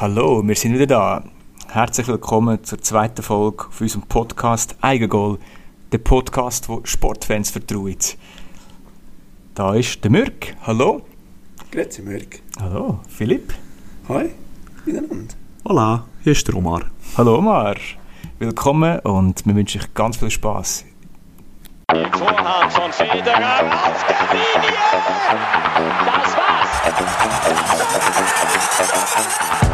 Hallo, wir sind wieder da. Herzlich willkommen zur zweiten Folge von unserem Podcast Eigengoal, der Podcast, wo Sportfans vertraut. Da ist der Mürk. Hallo. Grüezi Mürk. Hallo, Philipp. Hi, miteinander. Hola, hier ist der Omar. Hallo Omar. Willkommen und wir wünschen euch ganz viel Spaß. Vorhand von Federer auf der Linie. Das war's.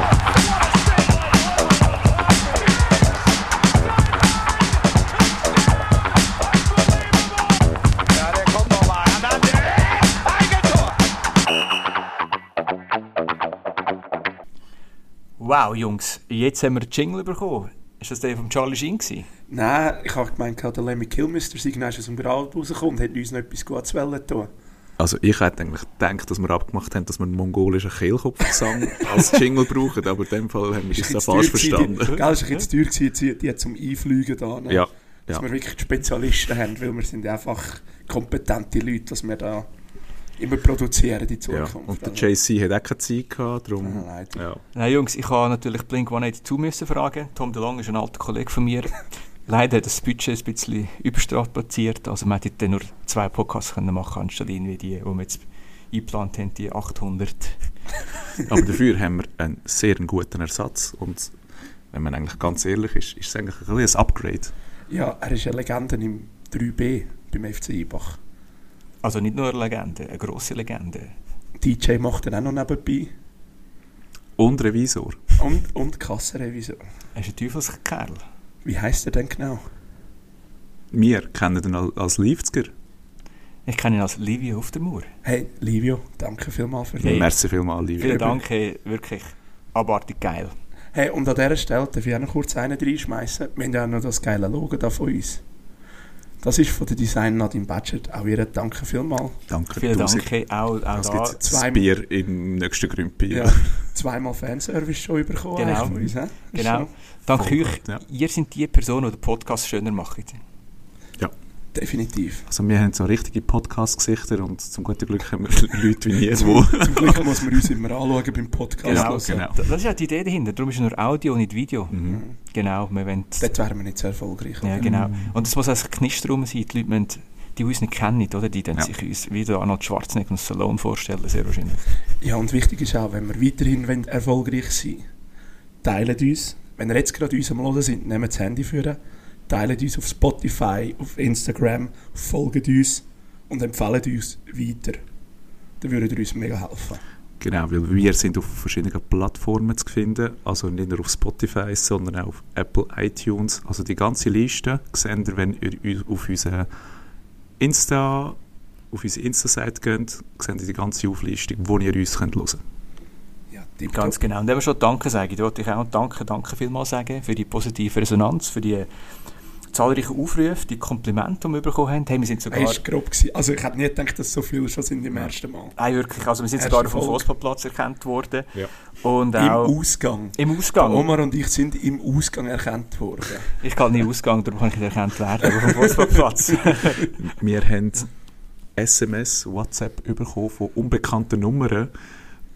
Wow, Jungs, jetzt haben wir einen Jingle bekommen. Ist das der von Charlie Sheen gewesen? Nein, ich habe gemeint, der Lemmy Kilmister sei aus dem Grad rausgekommen und hat uns noch etwas Gutes zu tun. Also ich hätte eigentlich gedacht, dass wir abgemacht haben, dass wir einen mongolischen Kehlkopfgesang als Jingle brauchen, aber in dem Fall haben wir das da falsch verstanden. Gell, ein bisschen teuer gewesen, die, die zum Einfliegen da. Ne? Ja, Dass ja. wir wirklich Spezialisten haben, weil wir sind einfach kompetente Leute, dass wir da immer produzieren in ja. Zukunft. Und der JC hat auch keine Zeit gehabt, darum... Leider. Ja. Nein, Jungs, ich habe natürlich Blink 182 müssen fragen. Tom DeLong ist ein alter Kollege von mir. Leider hat das Budget ein bisschen überstrapaziert. Also man hätte nur zwei Podcasts können machen anstatt irgendwie die, die wir jetzt eingeplant haben, die 800. Aber dafür haben wir einen sehr guten Ersatz und wenn man eigentlich ganz ehrlich ist, ist es eigentlich ein, ein Upgrade. Ja, er ist eine Legende im 3B beim FC Ibach. Also nicht nur eine Legende, eine grosse Legende. DJ macht dann auch noch nebenbei. Und Revisor. Und, und Kassenrevisor. Er ist ein Teufelskerl. Wie heisst er denn genau? Wir kennen ihn al- als Liefzger. Ich kenne ihn als Livio auf der Mauer. Hey, Livio, danke vielmals für Hey. Merci vielmals, Livia. Vielen Dank, hey, wirklich abartig geil. Hey, und an dieser Stelle darf ich auch noch kurz einen reinschmeißen. Wir haben ja auch noch das geile Logo da von uns. Das ist von der Design Nadine Badgett. Auch ihr danke vielmals. Danke. Vielen. Dank, hey, auch, auch Es da. gibt zwei- das Bier im nächsten Grümpi. Ja, zweimal Fanservice schon bekommen Genau. uns. Genau. schon Dank Voll euch. ja. Ihr seid die Person, die den Podcast schöner macht. Definitiv. Also wir haben so richtige Podcast-Gesichter und zum guten Glück haben wir Leute wie ihr, wo... Zum Glück muss man uns immer anschauen beim Podcast. Genau, hören. genau. Das ist ja die Idee dahinter. Darum ist es nur Audio und nicht Video. Mhm. Genau, wir wollen... Dort wären wir nicht so erfolgreich. Ja, genau. Und es muss auch ein Knister rum sein. Die Leute, müssen, die uns nicht kennen, oder? die dann Ja. sich uns wie Arnold Schwarzenegger und Stallone vorstellen, sehr wahrscheinlich. Ja, und wichtig ist auch, wenn wir weiterhin wollen erfolgreich sein teilen uns. Wenn ihr jetzt gerade uns am Hören sind, nehmt das Handy für teilen uns auf Spotify, auf Instagram, folgt uns und empfehlen uns weiter. Dann würdet ihr uns mega helfen. Genau, weil wir sind auf verschiedenen Plattformen zu finden, also nicht nur auf Spotify, sondern auch auf Apple iTunes. Also die ganze Liste seht ihr, wenn ihr auf unsere Insta, auf unsere Insta-Seite geht, seht ihr die ganze Auflistung, wo ihr uns könnt hören könnt. Ja. Ganz genau. Und wenn wir schon Danke sagen, da wollte ich auch Danke, Danke vielmals sagen für die positive Resonanz, für die zahlreichen Aufrufe, die Komplimente, die wir bekommen haben. Hey, wir sind sogar... Er war grob. Gewesen. Also ich hätte nicht gedacht, dass so viele schon sind im ersten Mal. Nein, wirklich. Also wir sind Erste sogar auf dem Folge. Fußballplatz erkannt worden. Ja. Und Im auch Ausgang. im Ausgang. Omar und ich sind im Ausgang erkannt worden. Ich kann nicht Ausgang, darum kann ich nicht erkannt werden, aber vom Fußballplatz. Wir haben SMS, WhatsApp bekommen von unbekannten Nummern,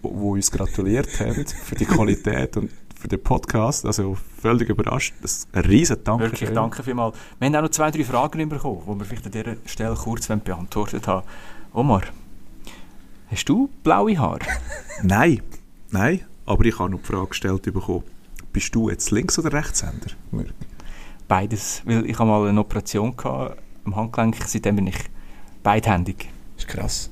die uns gratuliert haben für die Qualität und für den Podcast. Also völlig überrascht. Das ist ein riesen Dank. Wirklich, danke vielmals. Wir haben auch noch zwei, drei Fragen bekommen, die wir vielleicht an dieser Stelle kurz beantwortet haben. Omar, hast du blaue Haare? Nein, nein. Aber ich habe noch die Frage gestellt bekommen, bist du jetzt Links- oder Rechtshänder? Beides. Weil ich habe mal eine Operation gehabt, am Handgelenk, seitdem bin ich beidhändig. Das ist krass.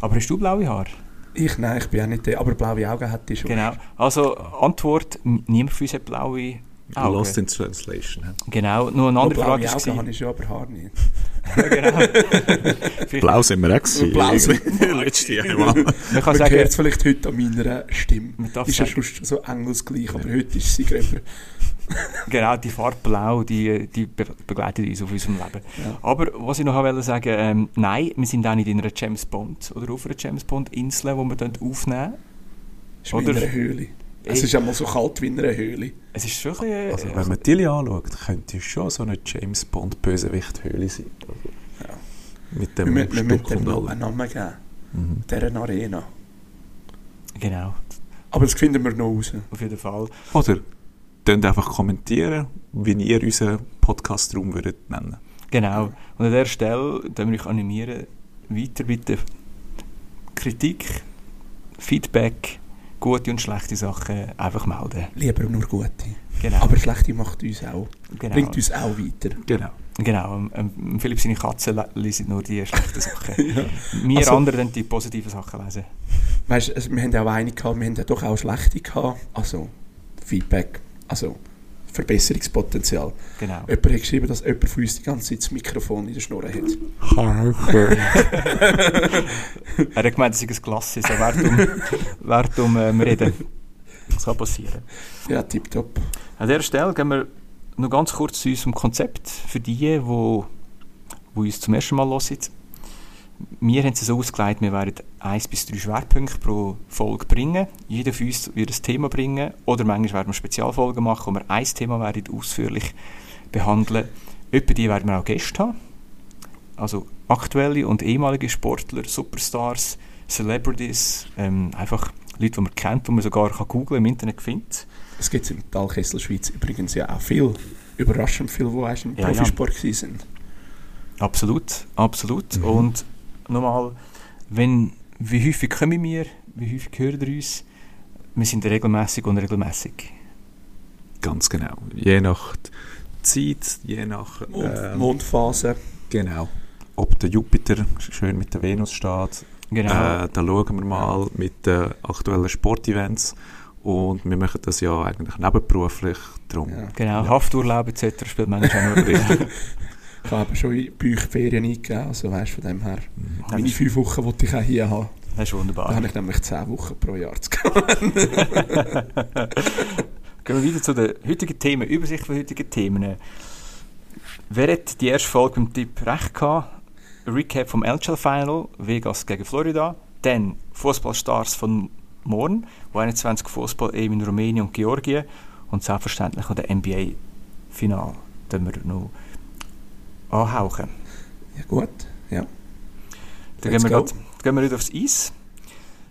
Aber hast du blaue Haare? Ich, nein, ich bin auch nicht der. Aber blaue Augen hätte ich schon. Genau. Also, Antwort, niemand von uns hat blaue Augen. Lost in Translation. hä? Genau, nur eine Oh, andere blaue Frage Augen war... habe ich schon, aber Haar nicht. Ja, genau. Blau sind wir auch gewesen. Blau sind Letzte Jahr mal. Man kann Man sagen, hört es vielleicht heute an meiner Stimme. Man darf Ist ja schon so engelsgleich, aber heute ist sie gerade. Genau, die Farbe Blau, die, die be begleitet uns auf unserem Leben. Ja. Aber was ich noch wollte sagen, ähm, nein, wir sind auch nicht in einer James Bond oder auf einer James Bond Insel, die wir dort aufnehmen. Ist wie Oder- in einer Höhle. Es Ey. ist einmal so kalt wie in einer Höhle. Es ist schon ein bisschen, Also, äh, wenn man Tilly anschaut, könnte es schon so eine James Bond Bösewicht-Höhle sein. Also, Ja. Mit Wir, dem müssen- wir müssen Stuck dem und noch allem. einen Namen geben. Mhm. Deren Arena. Genau. Aber das finden wir noch raus. auf jeden Fall. Oder könnt einfach kommentieren, wie ihr unseren Podcast-Raum würdet nennen. Genau. Und an der Stelle dann wir euch animieren, weiter bitte Kritik, Feedback, gute und schlechte Sachen einfach melden. Lieber nur gute. Genau. Aber schlechte macht uns auch. genau. Bringt uns auch weiter. Genau. Genau. Ähm, ähm, Philipp seine Katze le- liest nur die schlechten Sachen. Ja. Wir Also- anderen dann die positiven Sachen lesen. Weißt also wir haben ja auch eine gehabt, wir haben ja doch auch schlechte gehabt. Also Feedback, also Verbesserungspotenzial. Genau. Jemand hat geschrieben, dass jemand von uns die ganze Zeit das Mikrofon in der Schnur hat. Er hat gemeint, es sei ein Glas, so wert um, wert um ähm, reden. Das kann passieren. Ja, tipptopp. An dieser Stelle gehen wir noch ganz kurz zu unserem Konzept für die, die, die uns zum ersten Mal hören. Wir haben es so ausgelegt, wir werden eins bis drei Schwerpunkte pro Folge bringen. Jeder von uns wird ein Thema bringen. Oder manchmal werden wir Spezialfolgen machen, wo wir ein Thema werden ausführlich behandeln. Etwa die werden wir auch Gäste haben. Also aktuelle und ehemalige Sportler, Superstars, Celebrities, ähm, einfach Leute, die man kennt, die man sogar kann googlen im Internet findet. Es gibt im Talkessel Schweiz übrigens ja auch viel, überraschend viel, die im ja. Profisport ja. sind. Absolut, absolut. Mhm. Und nochmal, wenn, wie häufig kommen wir, wie häufig hören ihr uns? Wir sind regelmäßig und regelmäßig. Ganz genau. Je nach Zeit, je nach... Mond, ähm, Mondphase. Genau. Ob der Jupiter schön mit der Venus steht. Genau. Äh, da schauen wir mal mit den aktuellen Sportevents. Und wir machen das ja eigentlich nebenberuflich. Darum. Ja. genau, Hafturlaub etc. spielt manchmal auch noch. Ich habe schon bei euch die Ferien eingegeben, also weißt von dem her. Das Meine fünf Wochen wollte ich auch hier haben. das ist Da wunderbar. habe ich nämlich zehn Wochen pro Jahr zu gehen. Gehen wir wieder zu den heutigen Themen, Übersicht von heutigen Themen. Wer hat die erste Folge beim Tipp recht gehabt? Recap vom LCL Final, Vegas gegen Florida. Dann Fußballstars von morgen, U21 Fußball EM in Rumänien und Georgien. Und selbstverständlich noch der NBA-Final. Da wir noch anhauchen. Ja gut, ja. Dann gehen wir, grad, gehen wir wieder aufs Eis.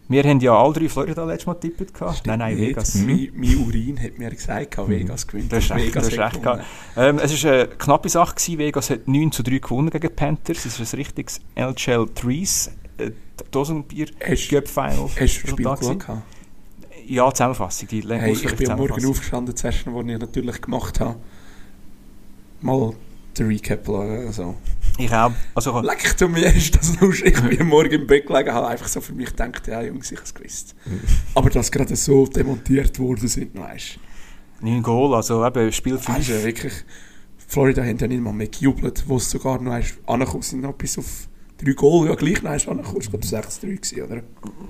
Wir haben ja alle drei Florida letztes Mal getippt. gehabt. Nein, nein. Vegas. Mein, mein Urin hat mir gesagt, Mhm. Vegas gewinnt. Hast und recht, Vegas hast hat recht. Ähm, es war eine knappe Sache. Gewesen. Vegas hat 9 zu 3 gewonnen gegen Panthers. Es ist ein richtiges LCL Threes äh, Dosenbier Cup Final. hast du das Spiel geschaut? gewesen. gehabt? Ja, Zusammenfassung. Die Hey, ich bin am Morgen aufgestanden, das erste, was ich natürlich gemacht habe. Mal den Recap schauen. Also. Ich auch. Also, Leck zu mir, ist das lustig. Ich bin Morgen im Bett gelegen, habe einfach so für mich gedacht, ja Jungs, ich habe es gewusst. Aber dass gerade so demontiert worden sind, weißt 9 Goal, also eben Spiel du. Also 5. wirklich, Florida haben ja nicht mal mehr gejubelt, wo es sogar noch angekommen sind, noch bis auf drei Goal, ja gleich ist angekommen, ich glaube 6-3 gewesen, oder?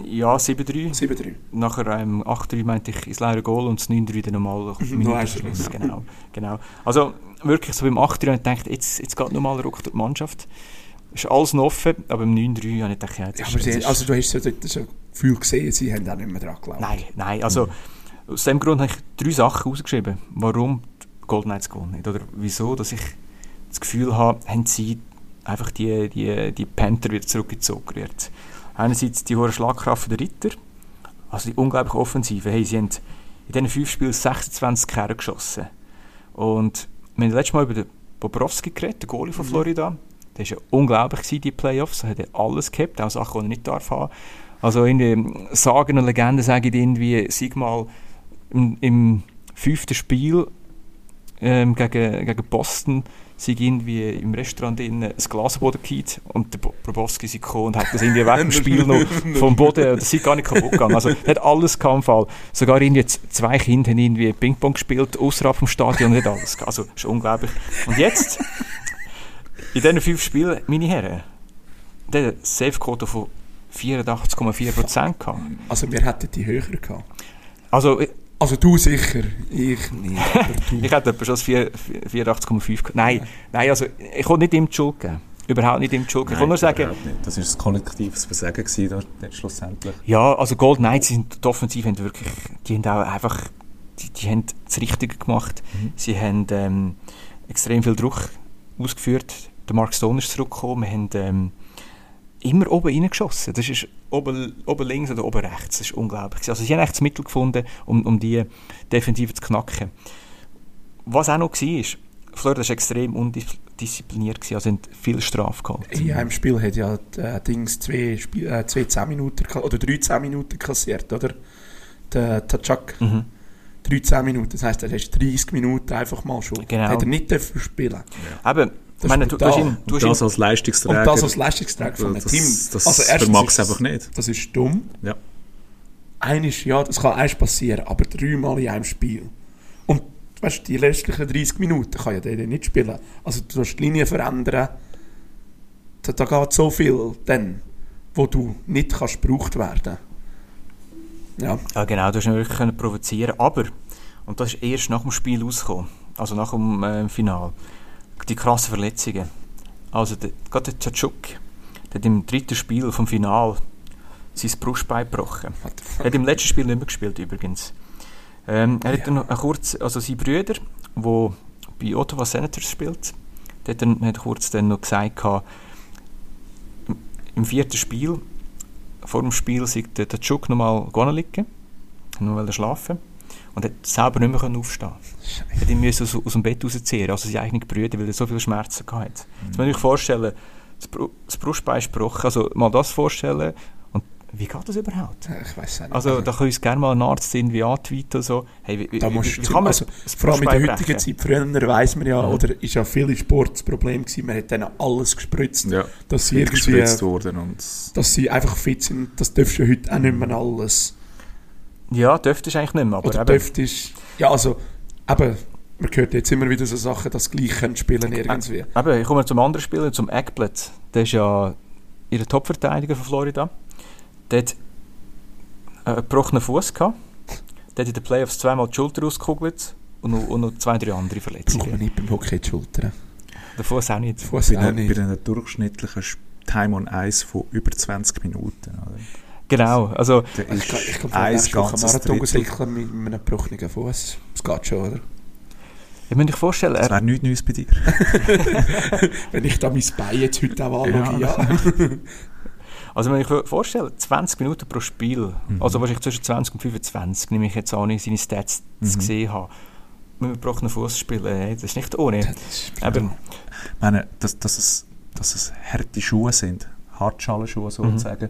Ja, 7-3. 7-3. Nachher ähm, 8-3 meinte ich ins leere Goal und das 9-3 dann nochmal Mhm, noch eins Schluss. Schluss. Genau, genau. Also wirklich so beim 8-3 habe ich gedacht, jetzt, jetzt geht nochmal ruck durch die Mannschaft. Ist alles noch offen, aber beim 9-3 habe ich gedacht, ja, jetzt Ja, ist- aber sie, also du hast so dort so Gefühl gesehen, sie haben auch nicht mehr dran geglaubt. Nein, nein, also aus dem Grund habe ich drei Sachen rausgeschrieben, warum die Golden Knights gewonnen haben. Oder wieso, dass ich das Gefühl habe, haben sie einfach die, die, die Panther wieder zurückgezogen wird. Einerseits die hohe Schlagkraft der Ritter, also die unglaubliche Offensive. Hey, sie haben in diesen fünf Spielen 26 Kerne geschossen. Und wir haben letztes Mal über den Bobrovski geredet, den Goalie von Florida. Der war ja unglaublich, gewesen, die Playoffs. Er hat alles gehabt, auch Sachen, die er nicht darf haben. Also irgendwie Sagen und Legenden sagen irgendwie, sag mal, im, im fünften Spiel ähm, gegen, gegen Boston sei irgendwie im Restaurant innen ein Glas Boden gefallen und der Bo- Bobrovski sei gekommen und hat das irgendwie weg dem Spiel noch vom Boden, das sei gar nicht kaputt gegangen. Also, hat alles gehabt im Fall. Sogar irgendwie zwei Kinder haben irgendwie Ping-Pong gespielt, außerhalb vom Stadion und hat alles gehabt. Also, ist unglaublich. Und jetzt, in diesen fünf Spielen, meine Herren, der Safe-Quote von 84,4% gehabt. Also wir hätten die höher gehabt. Also, Also du sicher, ich nicht. Ich hätte etwa schon das 4 84,5 gehabt. Nein, nein, also, ich kann nicht ihm die Schuld geben. Überhaupt nicht ihm die Schuld. Ich kann nur sagen. Das war ein kollektives Versagen gewesen, dort, dort schlussendlich. Ja, also Gold Knights sind die Offensive haben wirklich, die haben auch einfach, die, die haben das Richtige gemacht. Sie haben ähm, extrem viel Druck ausgeführt. Der Mark Stone ist zurückgekommen. Wir haben ähm, immer oben reingeschossen. Das ist oben, oben links oder oben rechts. Das ist unglaublich. Also sie haben echt das Mittel gefunden, um, um die Defensive zu knacken. Was auch noch war, Florida war extrem undiszipliniert, gewesen, also haben viel Strafe gehabt. In einem Spiel hat ja der Dings zwei, Spiel, äh, zwei 10 Minuten oder drei 10 Minuten kassiert, oder? Der Tatschak. Mhm. Drei 10 Minuten, das heisst, er ist 30 Minuten einfach mal schon. Genau. Hat er nicht dürfen spielen. Eben, ich ist meine, du, du hast ihn, du hast das ihn, als Leistungsträger. Und das als Leistungsträger von einem das, Team. Das Also vermag ist es einfach nicht. Das ist dumm. Ja. Eines, ja, das kann eins passieren, aber dreimal in einem Spiel. Und weißt, du, die restlichen 30 Minuten kann ja der nicht spielen. Also du musst die Linie verändern. Da, da geht so viel dann, wo du nicht kannst gebraucht werden. Ja, ja genau, du hast ihn wirklich können provozieren aber, und das ist erst nach dem Spiel rausgekommen, also nach dem äh, Final, die krassen Verletzungen. Also der, gerade der Tschatschuk, der hat im dritten Spiel vom Final sein Brustbein gebrochen. Er hat im letzten Spiel nicht mehr gespielt übrigens. Ähm, er hat dann noch kurz, also sein Brüder, der bei Ottawa Senators spielt, der hat, dann, hat kurz dann noch gesagt, gehabt, im, vierten Spiel, vor dem Spiel, sei der, der Chuk nochmal liegen, nur weil er schlafen und hat selber nicht mehr können aufstehen Er hat ihn müssen aus, aus dem Bett rausziehen, also seine eigenen Brüder, weil er so viele Schmerzen hatte. Jetzt muss man sich vorstellen, das, Bru das Brustbein ist gebrochen, also mal das vorstellen und wie geht das überhaupt? Ich weiß nicht. Also da kann uns gerne mal ein Arzt irgendwie antweeten oder so. Hey, wie, wie, da wie, musst wie kann man also, das vor allem in der heutigen brechen? Zeit, früher weiss man ja, Mhm. oder ist ja viel im Sport das Problem gewesen, man hat denen alles gespritzt, Ja. dass sie irgendwie, gespritzt worden und dass sie einfach fit sind, das du ja heute auch nicht mehr alles. Ja, dürfte ich eigentlich nicht mehr, aber Oder eben, dürftest, ja also, eben, man hört jetzt immer wieder so Sachen, dass gleich können spielen irgendwie. eben, ich komme zum anderen Spieler, zum Eckblatt. Der ist ja ihr Topverteidiger von Florida. Der hat äh, einen gebrochenen Fuß gehabt. Der hat in den Playoffs zweimal die Schulter ausgekugelt und noch, und noch zwei, drei andere Braucht man Verletzungen. nicht beim Hockey die Schultern. Der Fuß auch nicht. Fuß bei auch nicht. bei einer durchschnittlichen Time on Ice von über 20 Minuten. Oder? Genau, also Ich ist glaube, ich glaub, ein ganzes Marathon Drittel. mit, einem gebrochenen Fuß. Das geht schon, oder? ich muss mir vorstellen, Das er, wäre nichts Neues bei dir. Wenn ich da mein Bein jetzt heute auch anschaue, ja. Also wenn ich mir vorstelle, 20 Minuten pro Spiel, Mhm. also wahrscheinlich zwischen 20 und 25, nehme ich jetzt an, ich seine Stats zu Mhm. gesehen habe, mit einem gebrochenen Fuß spielen, hey, das ist nicht ohne. Das ist Ich meine, dass, dass, es, dass es harte Schuhe sind, Hartschalenschuhe sozusagen,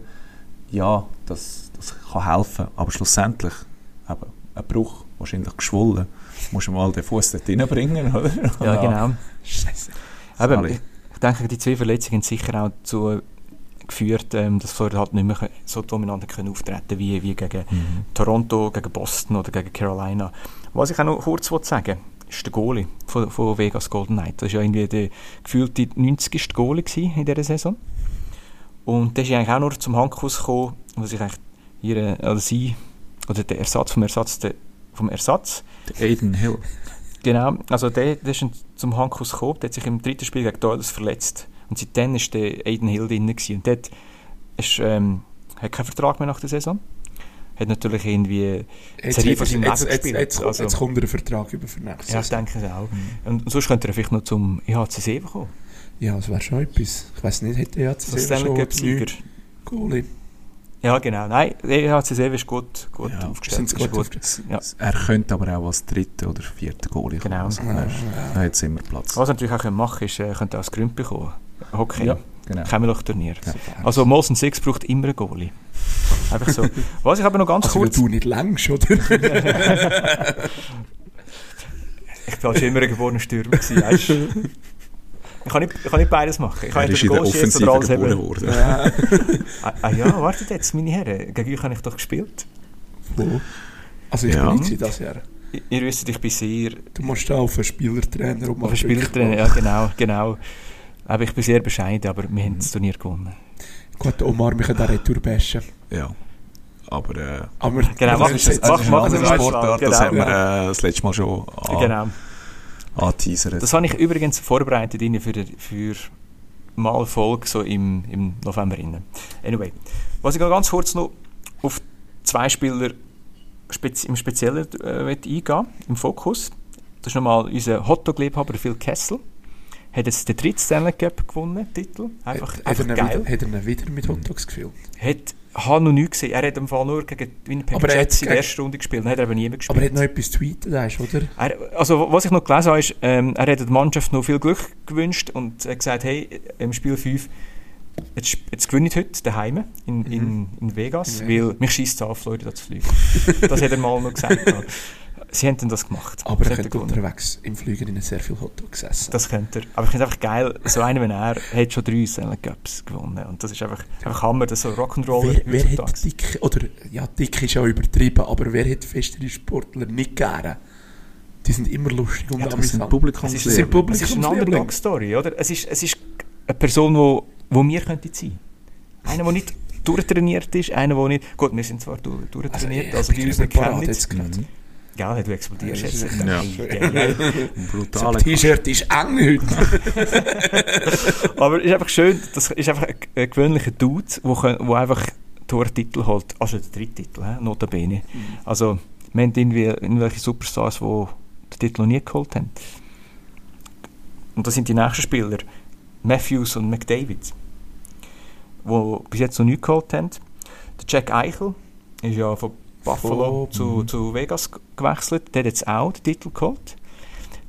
ja, das, das kann helfen. Aber schlussendlich, eben, ein Bruch, wahrscheinlich geschwollen, musst du mal den Fuß dort reinbringen, oder? ja, genau. Scheiße. Eben, ich, ich denke, die zwei Verletzungen haben sicher auch dazu geführt, ähm, dass Florida halt nicht mehr so dominant können auftreten wie, wie gegen Mhm. Toronto, gegen Boston oder gegen Carolina. Was ich auch noch kurz wollte sagen ist der Goalie von, von Vegas Golden Knight. Das war ja irgendwie der gefühlte 90. Goalie in dieser Saison. Und der ist eigentlich auch nur zum Handkuss gekommen, wo sich eigentlich ihre, oder sie, oder der Ersatz vom Ersatz, der, vom Ersatz, Der Aiden Hill. Genau, also der, der ist zum Hankus gekommen, der hat sich im dritten Spiel gegen Doyles verletzt. Und seitdem war der Aiden Hill drin. Gewesen. Und dort ist, ähm, hat keinen Vertrag mehr nach der Saison. Hat natürlich irgendwie jetzt, von seinem jetzt, Leben jetzt, jetzt, kommt- Also- jetzt kommt der Vertrag über für nächstes Ja, ich denke es auch. Und sonst könnte er vielleicht noch zum E EHCC kommen. Ja, das wäre schon etwas. Ich weiß nicht, hätte er jetzt Cup Sieger. Goalie. Ja, genau. Nein, der EHCC ist gut, gut Ja, aufgestellt. Ist gut gut. Ja. Er könnte aber auch als dritter oder vierter Goalie kommen. Genau. Also, Ja, er, ja. er hat immer Platz. Was er natürlich auch machen können, ist, er könnte auch das Gründ bekommen. Hockey. Ja, genau. Kämmerloch-Turnier. Ja. Also Molson Six braucht immer einen Goalie. Einfach so. Was ich aber noch ganz Also, kurz... du nicht längst, oder? Ich war schon immer ein geborener Stürmer. gewesen, Weißt? du. Ich kann, nicht, ich kann nicht beides machen. Ich kann Er ist in der Offensive oder alles geboren haben. worden. ja. Ah, ah ja, wartet jetzt, meine Herren. Gegen euch habe ich doch gespielt. Wo? Also, ich Ja. bin nicht das Jahr. Ihr wisst, ich bin sehr Du musst da auf einen Spielertrainer um auf den Spielertrainer. Ja, genau, genau. Aber ich bin sehr bescheiden, aber wir haben das Turnier gewonnen. Gut, Omar, wir können auch Retour bashen. Ja. Aber äh, Aber Genau, das es. ist weißt du, Sportart, das genau. haben wir äh, das letzte Mal schon an, Genau. Angeteasert. Das habe ich übrigens vorbereitet für, für mal Folge so im, im November. Rein. Anyway, was ich noch ganz kurz noch auf zwei Spieler spezi im Speziellen äh, eingehen im Fokus. Das ist nochmal unser Hotdog-Liebhaber Phil Kessel. hat jetzt den dritten Stanley Cup gewonnen, Titel. Einfach, hat, einfach er ihn geil. wieder, hat er ihn wieder mit Hotdogs gefilmt? Hat, habe noch nie gesehen. Er hat im Fall nur gegen Winnipeg Aber er Jets in der ersten Runde gespielt. Dann hat er aber niemand gespielt. Aber er hat noch etwas tweetet, weißt oder? Er, also, was ich noch gelesen habe, ist, ähm, er hat der Mannschaft noch viel Glück gewünscht und hat gesagt, hey, im Spiel 5, jetzt, jetzt gewinne ich heute daheim in, in, in Vegas, In weil mich schießt es an, Florida zu fliegen. das hat er mal noch gesagt. Sie haben dann das gemacht. Aber er könnte unterwegs im Flüger in sehr viel Hotdogs essen. Das könnte er. Aber ich finde es einfach geil, so einer wie er hat schon drei Stanley Cups gewonnen. Und das ist einfach, einfach Hammer, das ist so Rock'n'Roller wer, wer hat dick, oder ja, dick ist ja übertrieben, aber wer hat festere Sportler nicht gerne? Die sind immer lustig und Ja, Das sind amüsant. Es ist, Das sind Publikumsliebling. es ist eine Publikumsliebling. Underdog-Story, oder? Es ist, es ist eine Person, wo, wo wir könnten sein. Einer, der nicht durchtrainiert ist, einer, der nicht... Gut, wir sind zwar Also, durchtrainiert, also, bin die uns nicht nicht Mhm. Gell, du explodierst Ja, jetzt. Ja. Ja, ja, ja. Das T-Shirt ist eng heute. Aber es ist einfach schön, das ist einfach ein, ein gewöhnlicher Dude, der kö- wo einfach Tortitel holt. Also der dritte Titel, he? notabene. Also, wir haben irgendwie irgendwelche Superstars, die den Titel noch nie geholt haben. Und das sind die nächsten Spieler. Matthews und McDavid. Die bis jetzt noch nichts geholt haben. Der Jack Eichel ist ja von Buffalo zu, zu Vegas gewechselt. Der hat jetzt auch den Titel geholt.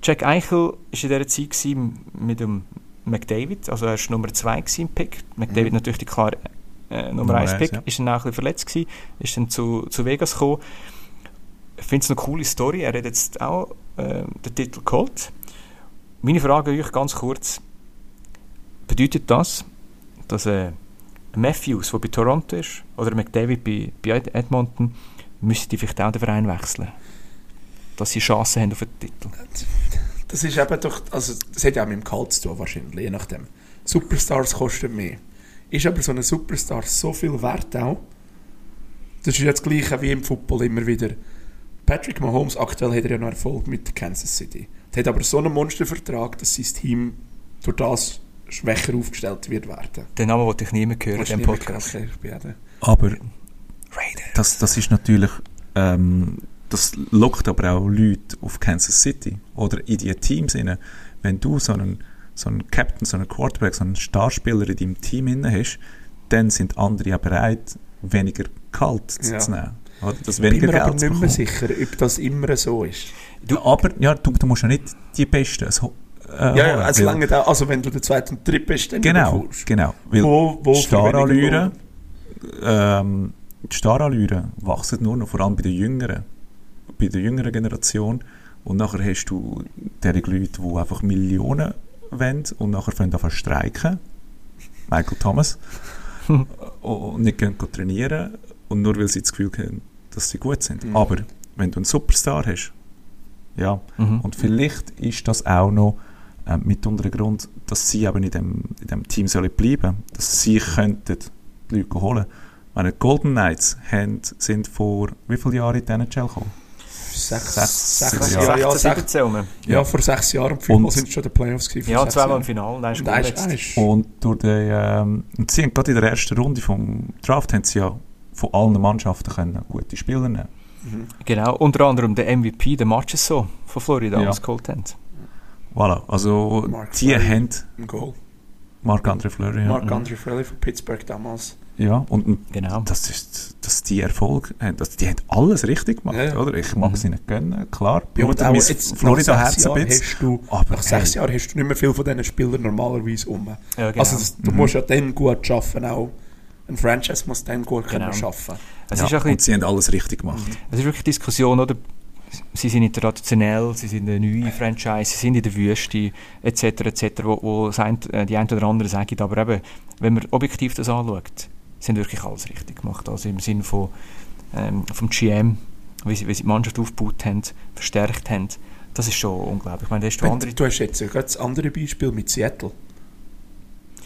Jack Eichel war in dieser Zeit mit dem McDavid, also er war Nummer 2 im Pick. McDavid Mhm. natürlich die klare äh, Nummer Nummer 1 eins, Pick, ja. ist dann auch ein bisschen verletzt gewesen, ist dann zu, zu Vegas gekommen. Ich finde es eine coole Story, er hat jetzt auch äh, den Titel geholt. Meine Frage an euch ganz kurz, bedeutet das, dass äh, Matthews, der bei Toronto ist, oder McDavid bei, bei Edmonton, müsste die vielleicht auch den Verein wechseln? Dass sie Chancen haben auf den Titel. Das ist eben doch, also das hat ja auch mit dem Gehalt zu tun wahrscheinlich, je nachdem. Superstars kosten mehr. Ist aber so ein Superstar so viel wert auch? Das ist ja das Gleiche wie im Football immer wieder. Patrick Mahomes, aktuell hat er ja noch Erfolg mit Kansas City. Er hat aber so einen Monstervertrag, dass sein Team durch das schwächer aufgestellt wird werden. Den Namen wollte ich nie mehr hören nicht Podcast. mehr gehört? Okay, ich bin Aber. Das, das ist natürlich, ähm, das lockt aber auch Leute auf Kansas City oder in die Teams rein. Wenn du so einen, so einen Captain, so einen Quarterback, so einen Starspieler in deinem Team inne hast, dann sind andere ja bereit, weniger kalt Ja. zu nehmen. Oder? Das Ich bin weniger mir aber Geld zu nicht mehr sicher, ob das immer so ist. Du, aber ja, du, du musst ja nicht die Besten so, äh, Ja, ja, holen, also, lange da, also wenn du der zweite und dritte bist, dann Genau, genau. Weil Wo, wo weniger Starallüren, Lohn. ähm, die Starallüren wachsen nur noch, vor allem bei den Jüngeren, bei der jüngeren Generation. Und nachher hast du derige Leute, die einfach Millionen wollen und nachher fangen an streiken. Michael Thomas. und nicht gehen trainieren. Und nur weil sie das Gefühl haben, dass sie gut sind. Mhm. Aber wenn du einen Superstar hast, ja, Mhm. und vielleicht ist das auch noch äh, mitunter ein Grund, dass sie eben in dem, in dem Team sollen bleiben dass sie könnten die Leute holen. Meine die Golden Knights haben, sind vor wie vielen Jahren in die NHL gekommen? Sechs, Sechs, sechs, ja, Jahre. ja, 16, sechs, 17 rum. ja, vor sechs Jahren. Und- sind schon die Playoffs gewesen. Ja, sechs zweimal im. Finale. Nein, ist Und jetzt. eins. Und durch die, ähm, und sie haben gerade in der ersten Runde vom Draft haben sie ja von allen Mannschaften können gute Spieler nehmen. Mhm. Genau, unter anderem der MVP, der Marchessault von Florida, Ja. was geholt haben. Voilà, also Mark die Fleury. haben Goal. Marc-André Fleury. Ja. Mark Andre Frelly von Pittsburgh damals. Ja, und, Genau. das ist, dass die Erfolg haben, dass die haben alles richtig gemacht, Ja, ja. oder? Ich mag Mhm. sie nicht gönnen, klar. Ja, und auch jetzt, Florida nach Herz sechs ein Jahren bisschen. hast du, Aber nach sechs hey. Jahren hast du nicht mehr viel von diesen Spielern normalerweise um. Ja, genau. Also das, du Mhm. musst ja dann gut arbeiten auch. Ein Franchise muss dann gut Genau. können arbeiten. es, ja, ist ein und bisschen, sie haben alles richtig gemacht. es ist wirklich Diskussion, oder? Sie sind nicht traditionell, sie sind eine neue Franchise, sie sind in der Wüste, etc., etc., wo, wo ein, äh, die einen oder anderen sagen. Aber eben, wenn man objektiv das anschaut, sie haben wirklich alles richtig gemacht. Also im Sinne von, ähm, vom GM, wie sie, wie sie die Mannschaft aufgebaut haben, verstärkt haben, das ist schon unglaublich. Ich meine, da hast du Wenn, andere du hast jetzt ja das andere Beispiel mit Seattle.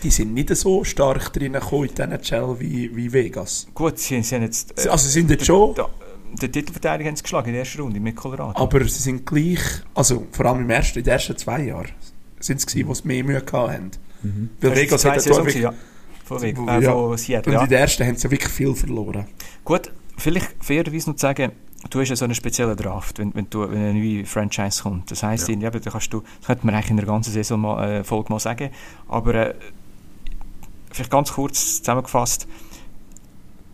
Die sind nicht so stark drin gekommen in den NHL wie, wie Vegas. Gut, sie, sie haben jetzt. äh, Also sie sind jetzt schon, da- Den Titelverteidiger haben sie geschlagen in der ersten Runde mit Colorado. aber sie sind gleich, also vor allem im ersten, in den ersten zwei Jahren, sind es gewesen, die mehr Mühe gehabt haben. Mhm. Weil Das Vegas zwei hat ja Saison ja. Von, Vegas, Ja. äh, von Seattle, und ja. in der ersten haben sie ja wirklich viel verloren. Gut, vielleicht fairerweise noch zu sagen, du hast ja so einen speziellen Draft, wenn, wenn, du, wenn eine neue Franchise kommt. Das heisst, Ja. ja. da kannst du, das könnte man eigentlich in der ganzen Saison mal, äh, Folge mal sagen, aber äh, vielleicht ganz kurz zusammengefasst,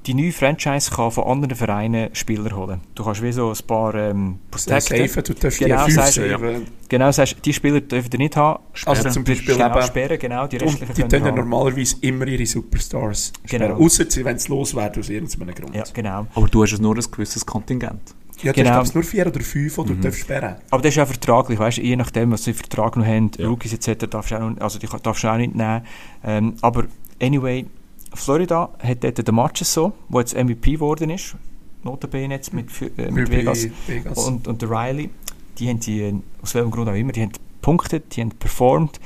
die neue Franchise kann von anderen Vereinen Spieler holen. Du kannst wie so ein paar ähm, protecten. Safen, du darfst Genau, die sagst du, safen. Genau, sagst, die Spieler dürfen ihr nicht haben. Also zum Beispiel genau, eben- sperren, genau, die restlichen die können ja haben. normalerweise immer ihre Superstars Genau. sperren. Ausser sie, wenn es loswerden aus irgendeinem Grund. Ja, genau. Aber du hast nur ein gewisses Kontingent. Ja, du Genau. hast glaub's, nur vier oder fünf, die du darfst sperren Aber das ist ja vertraglich, weißt du, je nachdem, was sie für Vertrag noch haben, Ja. Rookies etc., darfst du auch, noch, also die darfst du auch nicht nehmen. Ähm, aber anyway, Florida hat dort den Matches so, wo jetzt MVP geworden ist, notabene jetzt mit, äh, mit Vegas, Vegas. Und, und der Riley, die haben die, aus welchem Grund auch immer, die haben punktet, die haben performt.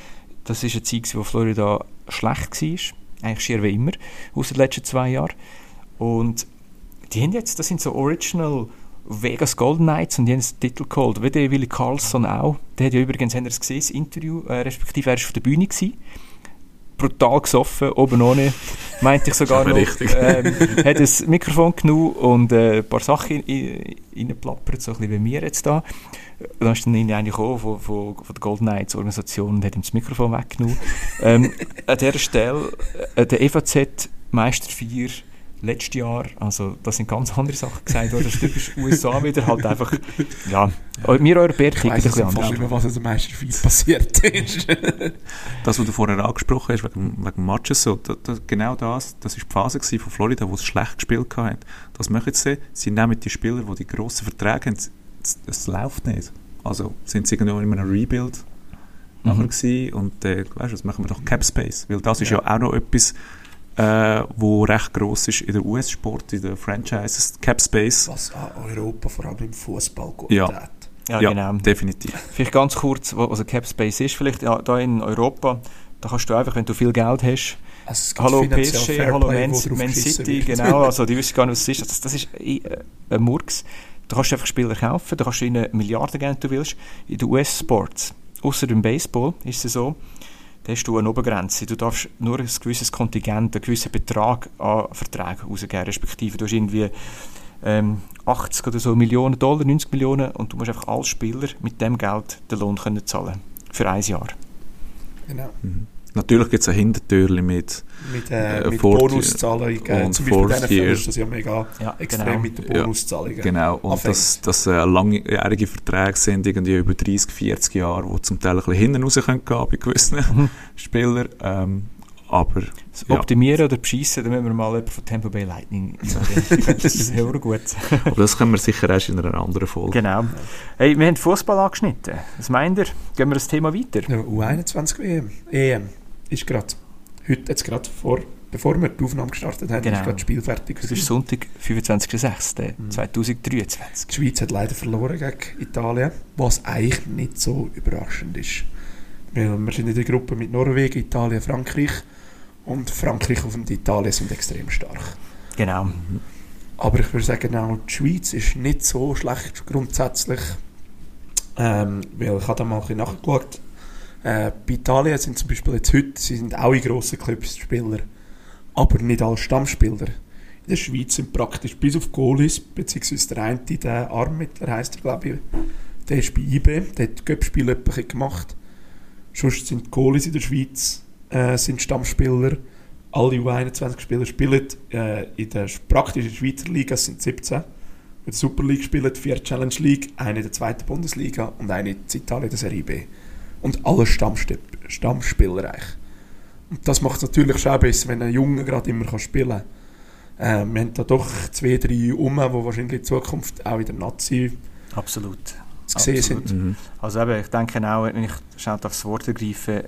Das ist eine Zeit, wo Florida schlecht war, eigentlich schier wie immer, aus den letzten zwei Jahren. Und die haben jetzt, das sind so Original Vegas Golden Knights und die haben den Titel geholt. Wie der Willi Carlson auch. Der hat ja übrigens, haben gesehen, das Interview, äh, respektive er war auf der Bühne gewesen. Brutal gesoffen, oben ohne, meinte ich sogar noch. richtig. Ähm, hat ein Mikrofon genommen und äh, ein paar Sachen in- in- reingeplappert, so ein bisschen wie wir jetzt da. Dann ist dann einer gekommen von, von, von der Golden Knights Organisation und hat ihm das Mikrofon weggenommen. ähm, an dieser Stelle, äh, der EVZ Meister 4 letztes Jahr, also da sind ganz andere Sachen gesagt worden, das ist typisch USA wieder halt einfach, ja, wir Europäer ich ticken ein bisschen anders. nicht mehr, was am meisten viel passiert ist. Das, was du vorher angesprochen hast, wegen, wegen Matches, so, da, da, genau das, das ist die Phase gewesen von Florida, wo es schlecht gespielt hat. Das machen sie, sie nehmen die Spieler, die die grossen Verträge haben, es, läuft nicht. Also sind sie irgendwo in einem Rebuild nachher Mhm. gewesen und äh, weißt, du, das machen wir doch Cap Space, weil das ist ja auch noch etwas, äh, wo recht gross ist in der US-Sport, in den Franchises, Cap Space. was an Europa, vor allem im Fußball, gut Ja. Ja, ja, genau. definitiv. Vielleicht ganz kurz, wa- was ein Cap Space ist, vielleicht ja, da in Europa, da kannst du einfach, wenn du viel Geld hast, Also es gibt Hallo PSG, hallo Man, Man City, wird. genau, also die wissen gar nicht, was es ist. Das, das ist eh, äh, ein Murks. Da kannst du einfach Spieler kaufen, da kannst du ihnen Milliarden geben, wenn du willst. In den US-Sports, außer im Baseball, ist es so, da hast du eine Obergrenze. Du darfst nur ein gewisses Kontingent, einen gewissen Betrag an Verträgen rausgeben, respektive du hast irgendwie ähm, 80 oder so Millionen Dollar, 90 Millionen und du musst einfach als Spieler mit dem Geld den Lohn können zahlen für ein Jahr. Genau. Mhm. Natürlich gibt es ein Hintertürchen mit Mit, äh, Äh, mit Bonuszahlungen. Und zum Beispiel Fourth diesen ist das ja mega Ja, extrem genau. mit den Ja. Bonuszahlungen. Genau, und dass das äh, langjährige Verträge sind, irgendwie über 30, 40 Jahre, die zum Teil ein bisschen hinten raus können gehen bei gewissen Mhm. Spielern. Ähm, aber Das Ja. Optimieren oder beschissen, dann müssen wir mal jemanden von Tampa Bay Lightning. Das ist sehr gut. Aber das können wir sicher erst in einer anderen Folge. Genau. Hey, wir haben Fußball angeschnitten. Was meint ihr? Gehen wir das Thema weiter? Ja, U21 WM. EM ist gerade, heute jetzt gerade vor, bevor wir die Aufnahme gestartet haben, Genau. ist gerade das Spiel fertig. Das ist. Sonntag, 25.06.2023. Die Schweiz hat leider verloren gegen Italien, was eigentlich nicht so überraschend ist. Weil wir sind in der Gruppe mit Norwegen, Italien, Frankreich und Frankreich und Italien sind extrem stark. Genau. Aber ich würde sagen, auch die Schweiz ist nicht so schlecht grundsätzlich. Ähm, weil ich habe da mal ein bisschen nachgeschaut. Äh, bei Italien sind zum Beispiel jetzt heute, sie sind auch in grossen Clubs Spieler, aber nicht als Stammspieler. In der Schweiz sind praktisch bis auf Goalies, beziehungsweise der eine, der Armmittler heisst er, glaube ich, der ist bei IB, der hat Göppspiel gemacht. Sonst sind Goalies in der Schweiz äh, sind Stammspieler. Alle U21-Spieler spielen äh, in der praktischen Schweizer Liga, es sind 17. In der Super League spielen vier Challenge League, eine in der zweiten Bundesliga und eine in Italien der Serie B. Und alle Stammsti- Stammspieler eigentlich. Und das macht es natürlich schon besser, wenn ein Junge gerade immer kann spielen kann. Äh, wir haben da doch zwei, drei um, die wahrscheinlich in Zukunft auch in der Nazi Absolut. zu sehen Absolut. sind. Mhm. Also eben, ich denke auch, wenn ich schnell aufs Wort ergreife,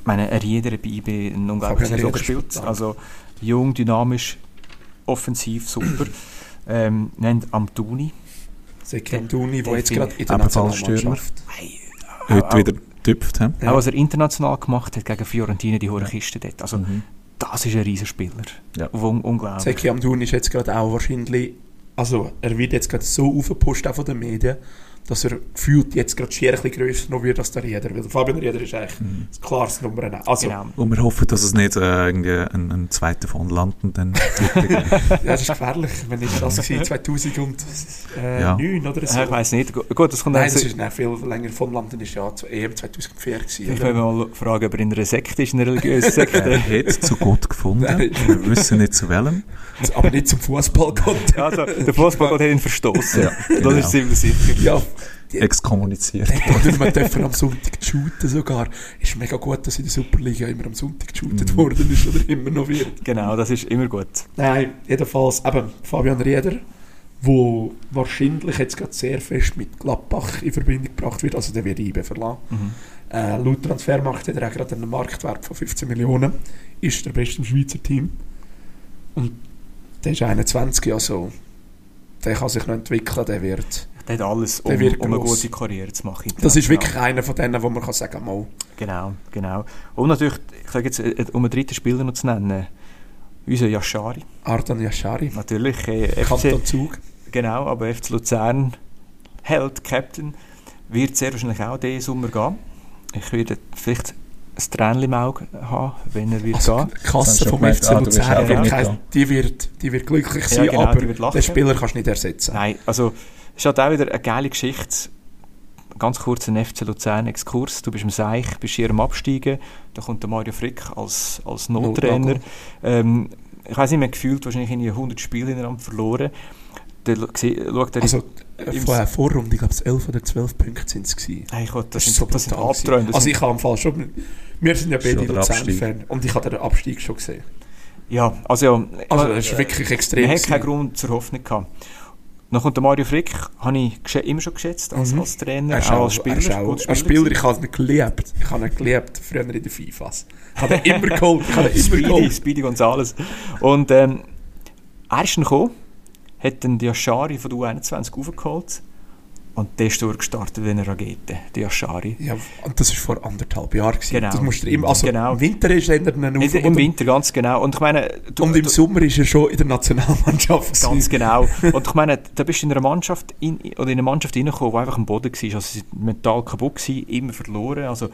ich meine, er jeder bei IB eine unglaubliche Fabian Saison Rieder gespielt. Also jung, dynamisch, offensiv, super. ähm, wir haben Amtuni. Sekenduni, der jetzt gerade in der. Nationalmannschaft Heute wieder getüpft. hä? Ja. Auch was er international gemacht hat gegen Fiorentina, die hohe Kiste dort. Also Mhm. das ist ein Riesenspieler. Ja. Un unglaublich. Zeki Amdouni ist jetzt gerade auch wahrscheinlich, also er wird jetzt gerade so aufgepusht auch von den Medien, dass er gefühlt jetzt gerade schier ein bisschen grösser noch wird als der Rieder. Weil der Fabian Rieder ist eigentlich Mhm. das klares Nummer 1. Also, Genau. Und wir hoffen, dass es nicht äh, irgendwie ein, ein zweiter von landen dann ja, das ist gefährlich. Wenn ich das war, 2009 äh, Ja. oder so. Äh, ich weiß nicht. Gu- Gut, das kommt Nein, also, das ist nicht viel länger. Von Landen ist ja EM 2004 gewesen. Ich will mal fragen, ob er in einer Sekte ist, in einer religiösen Er Sekte. hat zu Gott gefunden. Wir wissen nicht zu welchem. Aber nicht zum Fußball geht. also, der Fußballgott hat ihn verstoßen. Ja, Das genau. ist ziemlich sicher. Ja, Exkommuniziert. mehr dürfen am Sonntag shooten sogar. Ist mega gut, dass in der Superliga immer am Sonntag geshootet Mhm. worden ist oder immer noch wird. Genau, das ist immer gut. Nein, jedenfalls eben Fabian Rieder, wo wahrscheinlich jetzt gerade sehr fest mit Gladbach in Verbindung gebracht wird, also der wird IB verlassen. Mhm. Äh, laut Transfermarkt hat er auch gerade einen Marktwert von 15 Millionen, ist der beste im Schweizer Team. Und der ist 21, also der kann sich noch entwickeln, der wird... Der hat alles, um, um eine gute Karriere zu machen. Das ist wirklich einer von denen, wo man kann sagen kann, Genau, genau. Und natürlich, ich sage jetzt, äh, um einen dritten Spieler noch zu nennen, unser Yashari. Ardan Yashari, Natürlich, äh, Kanton Zug. genau, aber FC Luzern, Held, Captain, wird sehr wahrscheinlich auch diesen Sommer gehen. Ich werde vielleicht ein Tränchen im Auge haben, wenn er wird Also gehen. die Kasse vom FC ah, Luzern, die, wird, die wird glücklich sein, genau, aber den Spieler kannst du nicht ersetzen. Nein, also ist halt auch wieder eine geile Geschichte. Ganz kurz ein FC Luzern-Exkurs. Du bist im Seich, bist hier am Absteigen. Da kommt der Mario Frick als, als Nottrainer. Ähm, ich weiß nicht mehr, gefühlt wahrscheinlich irgendwie 100 Spiele ineinander verloren. Gse- schaut er Also äh, im- von der Vorrunde, ich glaube, es 11 oder 12 Punkte sind es gewesen. Hey, Gott, das, ist sind, das sind. Albträume. Das Also ich habe im Fall schon... Wir sind ja beide der. Luzern-Fan und ich habe den Abstieg schon gesehen. ja, also, ja, Also äh, das ist wirklich extrem. Man hat keinen. Grund zur Hoffnung gehabt. Dann kommt der Mario Frick, habe ich immer schon geschätzt als, Mhm. als Trainer, Er ist auch als Spieler. er ist auch, guter als Spieler, ich habe ihn geliebt. Ich habe ihn geliebt, früher in den FIFAs. Ich habe ihn immer geholt, ich habe ihn immer Speedy, geholt. Speedy Gonzales. Und ähm, er ist dann gekommen, hat dann die Aschari von der U21 aufgeholt und der ist durchgestartet wie eine Rakete, die Aschari. Ja, und das war vor anderthalb Jahren. gewesen. Genau. Das musst du immer, also Genau. im Winter ist er dann auf Im Winter, ganz genau. Und ich meine, du, und im du- Sommer ist er schon in der Nationalmannschaft. Ganz gewesen. genau. Und ich meine, da bist du in einer Mannschaft, in, oder in eine Mannschaft reingekommen, die einfach am Boden war. Also sie mental kaputt gewesen, immer verloren. Also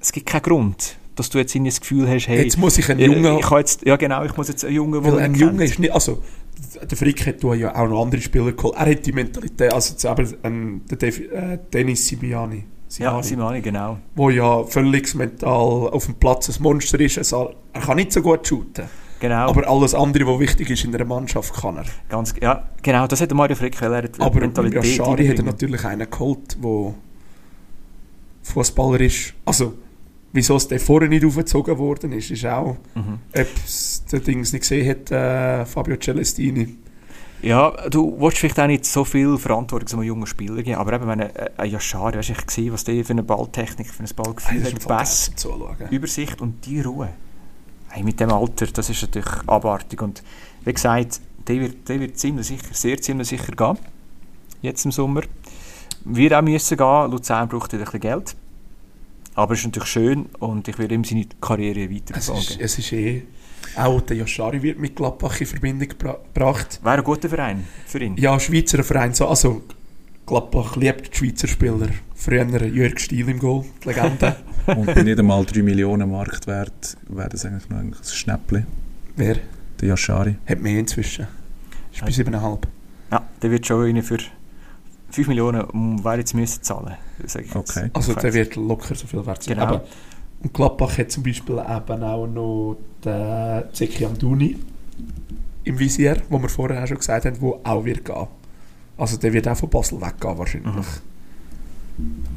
es gibt keinen Grund, dass du jetzt irgendwie das Gefühl hast, hey, Jetzt muss ich einen ich, Jungen... ich kann jetzt, ja genau, ich muss jetzt einen Jungen, Weil ein Junge ist nicht, also der Frick hat ja auch noch andere Spieler geholt. Er hat die Mentalität, also jetzt eben ähm, der Dev, äh, Dennis Sibiani, Ja, Simani, genau. wo ja völlig mental auf dem Platz ein Monster ist. Also, er kann nicht so gut shooten, genau. aber alles andere, was wichtig ist in einer Mannschaft, kann er. Ganz, ja, genau, das hat der Mario Frick, weil er hat Aber Mentalität Yashari hat er natürlich einen geholt, der Fußballer ist. Also, wieso es der vorher nicht aufgezogen worden ist, ist auch, Mhm. ob der Dings nicht gesehen hat, äh, Fabio Celestini. Ja, du willst vielleicht auch nicht so viel Verantwortung so einem jungen Spieler geben, aber eben, wenn ein ein Yashari, weißt du, ich gesehen, was der für eine Balltechnik, für ein Ballgefühl im hat, Pass. Übersicht und die Ruhe. Hey, mit dem Alter, das ist natürlich abartig. Und wie gesagt, der wird, der wird ziemlich sicher, sehr ziemlich sicher gehen. Jetzt im Sommer. Wir auch müssen gehen. Luzern braucht ein bisschen Geld. Aber es ist natürlich schön und ich werde ihm seine Karriere Es ist, weiterverfolgen. es ist eh... Auch der Yashari wird mit Gladbach in Verbindung gebra- gebracht. Wäre ein guter Verein für ihn. Ja, Schweizer Verein, so, also Gladbach liebt die Schweizer Spieler. Früher Jörg Stiel im Goal, die Legende. Und bei nicht einmal 3 Millionen Marktwert wäre das eigentlich noch ein Schnäppchen. Wer? Der Yashari. Hat mehr inzwischen. Ist bei 7,5. Ja, der wird schon einen für 5 Millionen, um wer jetzt müssen zahlen. Sag ich jetzt. Okay. Also der wird locker so viel wert sein. Genau. Aber, und Gladbach hat zum Beispiel eben auch noch den Zeki Amdouni im Visier, wo wir vorher auch schon gesagt haben, wo auch wird gehen. Also der wird auch von Basel weggehen wahrscheinlich.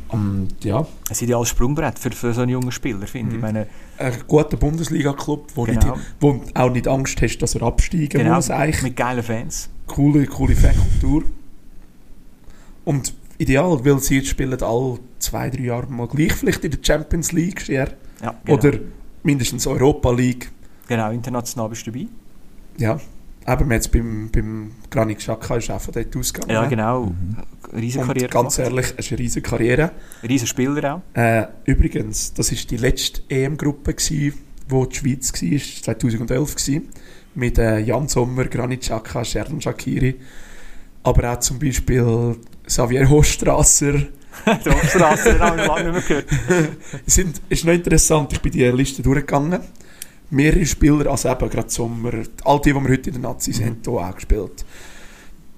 Und ja, Ein ideales Sprungbrett für, für so einen jungen Spieler, finde ich. ich. meine, ein guter Bundesliga-Club, wo, Genau. nicht, wo auch nicht Angst hast, dass er absteigen genau, muss. Eigentlich. mit geilen Fans. Coole, coole Fankultur. Und ideal, weil sie jetzt spielen alle zwei, drei Jahre mal gleich, vielleicht in der Champions League, ja. Genau. oder mindestens Europa League. Genau, international bist du dabei. Ja, eben jetzt beim, beim Granit Xhaka ist auch von dort ausgegangen. Ja, ne? genau. Mhm. Riesen Und Karriere ganz gemacht. ehrlich, es ist eine riesige Karriere. Riesen Spieler auch. Äh, übrigens, das war die letzte EM-Gruppe, wo die Schweiz war, 2011 gsi, mit äh, Jan Sommer, Granit Xhaka, Sherdan Shakiri, aber auch zum Beispiel Xavier Hochstrasser. Der Obstrasse, den habe ich lange nicht mehr gehört. sind, ist noch interessant, ich bin die Liste durchgegangen. Mehrere Spieler, also eben gerade Sommer, all die, die wir heute in den Nazis haben, hier auch gespielt.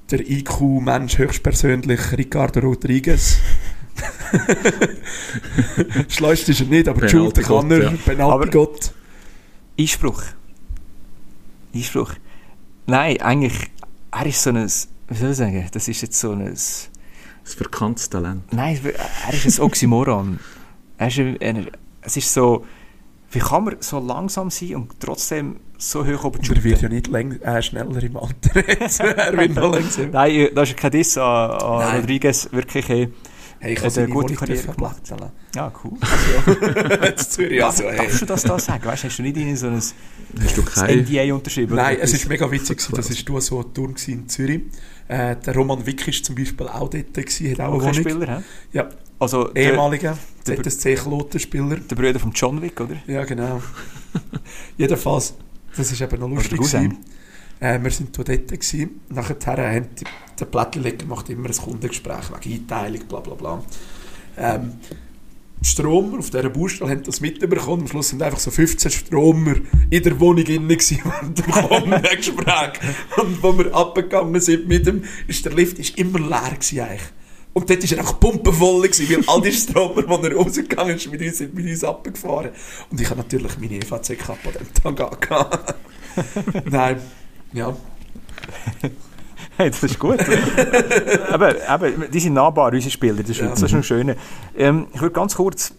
Der IQ-Mensch höchstpersönlich, Ricardo Rodriguez. Schleust ist er nicht, aber Schulter kann er, ja. Penalty-Gott. Einspruch. Einspruch. Nein, eigentlich, er ist so ein, wie soll ich sagen, das ist jetzt so ein, Das verkanntes Talent. nein, er ist ein Oxymoron. er ist ein, ein, es ist so, wie kann man so langsam sein und trotzdem so hoch oben er wird ja nicht läng äh, schneller im Alter er wird noch langsamer. Nein, das ist kein Diss an, an. Rodriguez, wirklich, hey. Hey, ich Hat habe seine eine gute Karriere gemacht. Ja, cool. Jetzt Zürich, also, hey. Darfst du das da sagen? Weißt du, hast du nicht in so ein Hast du kein... NDA unterschrieben? Nein, es ist mega witzig, das war du so ein Turm in Zürich. Äh, der Roman Wick ist zum Beispiel auch dort, gewesen, hat auch eine Wohnung. Spieler, hä? Ja, Also, der, ehemaliger der- ZSC-Klotenspieler. der Bruder von John Wick, oder? Ja, genau. Jedenfalls, das ist eben noch lustig. Gewesen. Äh, wir sind dort gewesen. Nachher haben die, der Plättleger macht immer ein Kundengespräch wegen Einteilung, bla bla bla. Ähm, Stromer auf dieser Baustelle haben das mitbekommen. Am Schluss sind einfach so 15 Stromer in der Wohnung innen gewesen während dem Kundengespräch. Und wo wir abgegangen sind mit dem, ist der Lift ist immer leer gewesen eigentlich. Und dort war er einfach pumpenvoll, gewesen, weil all die Stromer, die er rausgegangen ist, mit uns, sind mit uns abgefahren. Und ich habe natürlich meine EVC-Kappe an dem Tag angehabt. Nein, ja. Hey, das ist gut. aber, aber die sind nahbar, unsere Spieler in der Schweiz. Ja. Das ist noch schön. Ähm, ich würde ganz kurz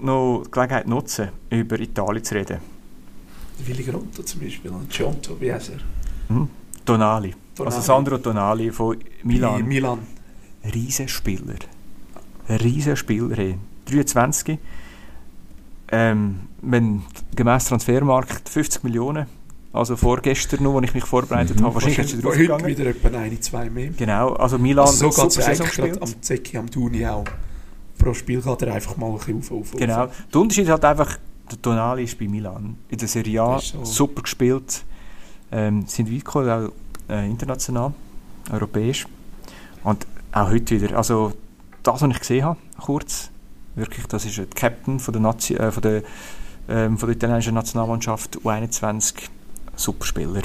noch die Gelegenheit nutzen, über Italien zu reden. Willi Gronto zum Beispiel, und Giotto, wie heißt er? Hm? Tonali. Tonali. Also Sandro Tonali von Milan. Milan. Riesenspieler. Riesenspieler. Hey. 23. Ähm, wenn gemäß Transfermarkt 50 Millionen. Also vorgestern noch, als ich mich vorbereitet Mhm. habe. Wahrscheinlich ist es Heute draufgegangen. wieder etwa eine, zwei mehr. Genau, also Milan Also so geht es eigentlich gerade am Zecki, am Duni auch. Pro Spiel geht er einfach mal ein bisschen auf, auf, auf. Genau. Der Unterschied ist halt einfach, der Tonali ist bei Milan. In der Serie A so. super gespielt. Ähm, sind weit gekommen, auch äh, international, europäisch. Und auch heute wieder. Also, das, was ich gesehen habe, kurz, wirklich, das ist der Captain von der, Nazi äh, von der, ähm, von der italienischen Nationalmannschaft U21. Super Spieler.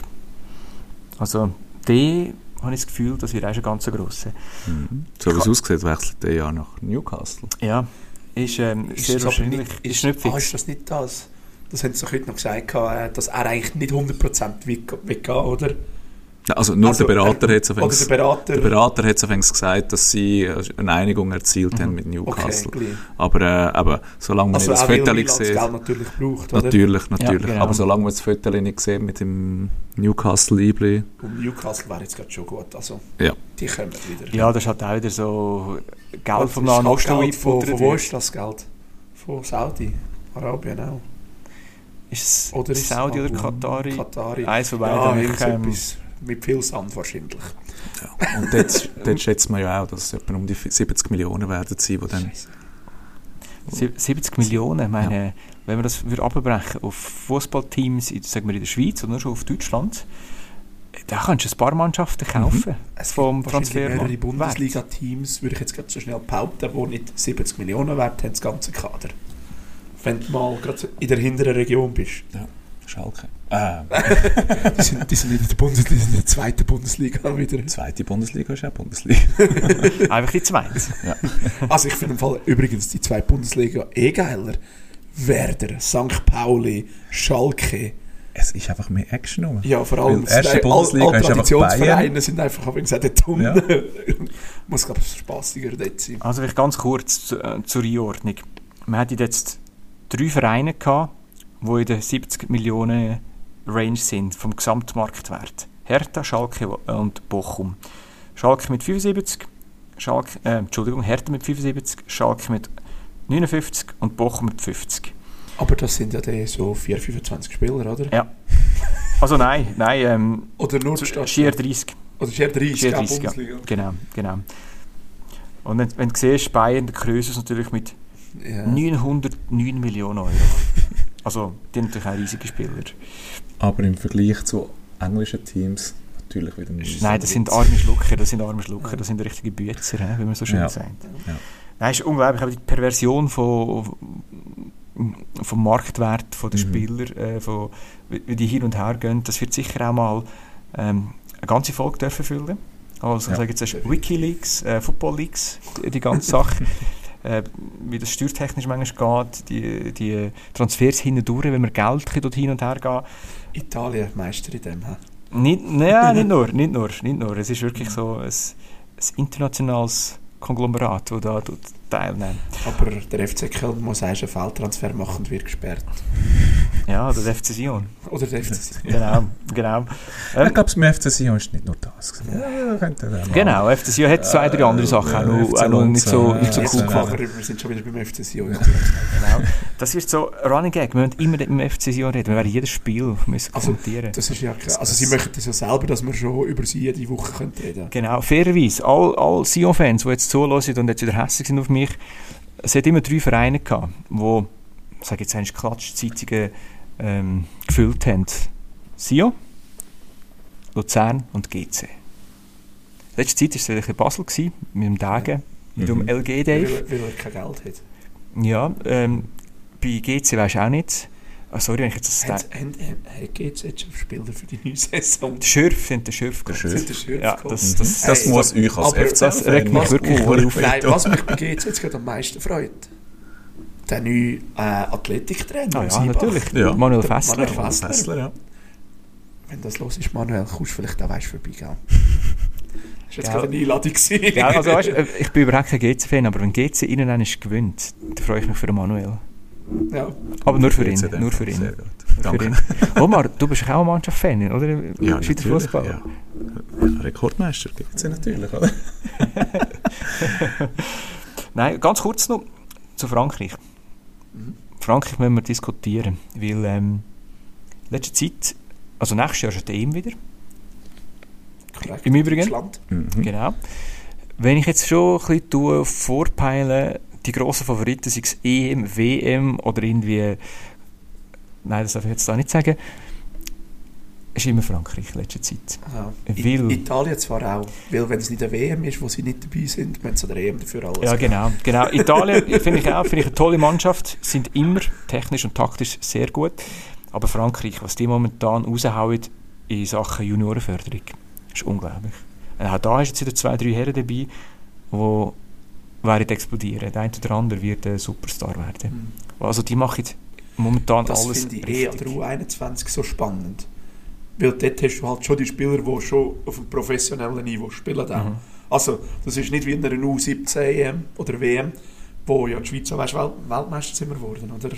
Also, der habe ich das Gefühl, das wird auch schon ganz grosse. Mhm. So wie es aussieht, wechselt er ja nach Newcastle. Ja, ist ähm, Ist sehr wahrscheinlich. nicht, ist, ist nicht fix. Ah, ist das nicht das? Das haben sie doch heute noch gesagt, äh, dass er eigentlich nicht 100% weggeht, oder? Ja, Also nur Also, der Berater er- hat es Englisch- der Berater. der Berater hat es auf Englisch gesagt, dass sie äh, eine Einigung erzielt haben mit okay, Newcastle. gleich. Aber äh, eben, solange man Also nicht das Foto das sieht, Geld natürlich braucht, oder? natürlich, natürlich. genau. Aber solange man das Foto nicht sieht mit dem Newcastle-Liebling, Und Newcastle wäre jetzt gerade schon gut, also ja. die kommen wieder. Ja, das ist halt auch wieder so Geld Das vom halt Nahen Geld von, Osten von wo ist das Geld? Von Saudi, Arabien auch. Ist es Oder ist es Saudi oder Katari? Katari. Eins von Ja, beiden. etwas mit viel Sand wahrscheinlich. ja. Und dort, dort schätzt man ja auch, dass es etwa um die 70 Millionen werden sein, die dann... Sie- 70 Millionen, ich meine, wenn wir das würde abbrechen auf Fußballteams, in, sagen wir in der Schweiz oder schon auf Deutschland, da kannst du ein paar Mannschaften kaufen. Es Vom wahrscheinlich mehrere. Bundesliga-Teams, würde ich jetzt gerade so schnell behaupten, die nicht 70 Millionen wert haben, das ganze Kader. Wenn du mal gerade in der hinteren Region bist. Schalke. Äh, Die sind, die sind in der Bundesliga, die sind in der zweiten Bundesliga wieder. zweite Bundesliga ist auch Bundesliga. Einfach die zweite. Also ich finde im Fall übrigens die zwei Bundesliga eh geiler. Werder, St. Pauli, Schalke. Es ist einfach mehr Action rum. Ja, vor allem erste Bundesliga all ist einfach Traditionsvereine sind einfach, habe ich gesagt, dort unten. Ja. Muss, glaube ich, spaßiger dort sein. Also vielleicht ganz kurz zu, äh, zur Einordnung. Wir hatten jetzt drei Vereine gehabt, die in der 70 Millionen Range sind vom Gesamtmarktwert. Hertha, Schalke und Bochum. Schalke mit 75, Schalke, äh, Entschuldigung, Hertha mit 75, Schalke mit 59 und Bochum mit 50. Aber das sind ja die so 4, 25 Spieler, oder? Ja. Also nein, nein, ähm, Oder nur schier 30. Oder schier 30, Schier ja, 30, ja. Genau, genau. Und wenn, wenn du siehst, Bayern, der Krösus natürlich mit Ja. 909 Millionen Euro. Also, die haben natürlich auch riesige Spieler. Aber im Vergleich zu englischen Teams natürlich wieder nicht. Nein, das sind arme Schlucker, das sind arme Schlucker, das sind richtige Bützer, wie man so schön Ja. sagt. Ja. Nein, ist unglaublich, aber die Perversion von, vom Marktwert von der Mhm. Spieler, äh, von, wie die hin und her gehen, das wird sicher auch mal ähm, eine ganze Folge dürfen füllen. Also Ja. ich sage jetzt Wikileaks, äh, Football Leaks, die ganze Sache. äh, wie das steuertechnisch manchmal geht, die, die Transfers hindurch, wenn wir Geld dort hin und her gehen. Italien Meister in dem. Nicht, naja, nicht nur, nicht nur, nicht nur. Es ist wirklich so ein, ein internationales Konglomerat, das da tut teilnehmen. Aber der FC Köln muss erst einen Feldtransfer machen und wird gesperrt. Ja, der FC Sion. Oder der FC Sion. Genau, genau. Ich Ähm, glaube, beim FC Sion ist nicht nur das. Ja, könnte mal- genau, FC Sion hat zwei, drei andere Sachen auch noch, auch noch nicht so, nicht so äh, cool FC gemacht. Aber wir sind schon wieder beim FC Sion. Genau. Das wird so Running Gag. Wir müssen immer mit dem FC Sion reden. Wir werden jedes Spiel müssen Also, kommentieren. Das ist ja kein- also sie möchten das ja selber, dass wir schon über sie jede Woche können reden Genau, fairerweise, all, all Sion-Fans, die jetzt zuhören und jetzt wieder hässlich sind auf mich, es hat immer drei Vereine gehabt, die, ich sage jetzt eigentlich Klatschzeitungen ähm, gefüllt haben. Sion, Luzern und GC. Letzte Zeit war es in Basel, gewesen, mit dem Dagen, mit dem Mhm. LG Dave. weil, weil er kein Geld hat. Ja, ähm, bei GC weisst du auch nicht. Ah, sorry, wenn ich jetzt das... Haben- geht's jetzt schon Spieler für die neue Saison? Die Schürf sind der Schürf. Der. Schürf. Ja, das, das, Das Hey, muss euch als FC das regt mich wirklich auf. Nein, was mich bei GC jetzt gerade am meisten freut, der neue äh, Athletiktrainer. Ah ja, Siebach. natürlich. Ja. Manuel Fessler. Manuel Fessler. Fessler, ja. Wenn das los ist, Manuel, kommst du vielleicht auch weißt, vorbeigehen. Das war jetzt Ja. gerade eine Einladung. Ja, also weißt, äh, ich bin überhaupt kein GC-Fan, aber wenn GC innen einen gewinnt, dann freue ich mich für den Manuel. Ja. Aber nur für ihn, nur für Fall. ihn. Sehr gut. Für Danke. ihn. Omar, du bist auch ein Mannschaftsfan, oder? Ja, Schweizer Fußball. Ja. Rekordmeister gibt es ja natürlich, oder? Nein, ganz kurz noch zu Frankreich. Mhm. Frankreich müssen wir diskutieren, weil ähm, letzte Zeit, also nächstes Jahr ist die EM wieder. Korrekt. Im Übrigen? Mhm. Genau. Wenn ich jetzt schon ein bisschen tue, vorpeile, die grossen Favoriten, sei es EM, WM oder irgendwie, nein, das darf ich jetzt da nicht sagen, ist immer Frankreich in letzter Zeit. Ja. Weil- Italien zwar auch, weil wenn es nicht eine WM ist, wo sie nicht dabei sind, müssen sie der EM dafür alles. Ja, genau. genau. Italien finde ich auch finde ich eine tolle Mannschaft, sind immer technisch und taktisch sehr gut. Aber Frankreich, was die momentan raushauen in Sachen Juniorenförderung, ist unglaublich. Und auch da ist jetzt wieder zwei, drei Herren dabei, die werden explodieren. Der eine oder andere wird ein Superstar werden. Mhm. Also die machen momentan Das alles finde ich eh an richtig. der U21 so spannend. Weil dort hast du halt schon die Spieler, die schon auf einem professionellen Niveau spielen. Mhm. Also, das ist nicht wie in einer U17 EM oder WM, wo ja die Schweiz auch weißt, Welt Weltmeister sind geworden, oder?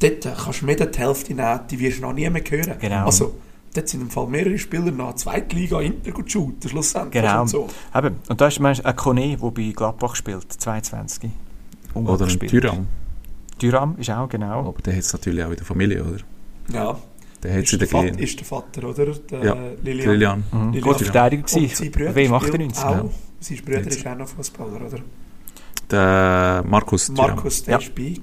Dort kannst du mehr die Hälfte nehmen, die wirst du noch nie mehr hören. Genau. Also, dort sind im Fall mehrere Spieler nach Zweitliga Inter gut shooten, schlussendlich. Genau. Und so. Eben. Und da ist meinst, ein Kone, der bei Gladbach spielt, 22. Unglaublich Oder ein. Tyram. Tyram ist auch, genau. Aber der hat es natürlich auch in der Familie, oder? Ja, Der hat ist der, in der Vater, ist der Vater, oder? Der Ja, Lilian. Lilian. Mhm. Lilian. Gut Verteidiger Und gewesen. sein Bruder WM spielt 98. auch. ja. Sein Bruder Jetzt. ist auch noch Fußballer, oder? Der Markus Thuram. Markus, der Ja. ist bei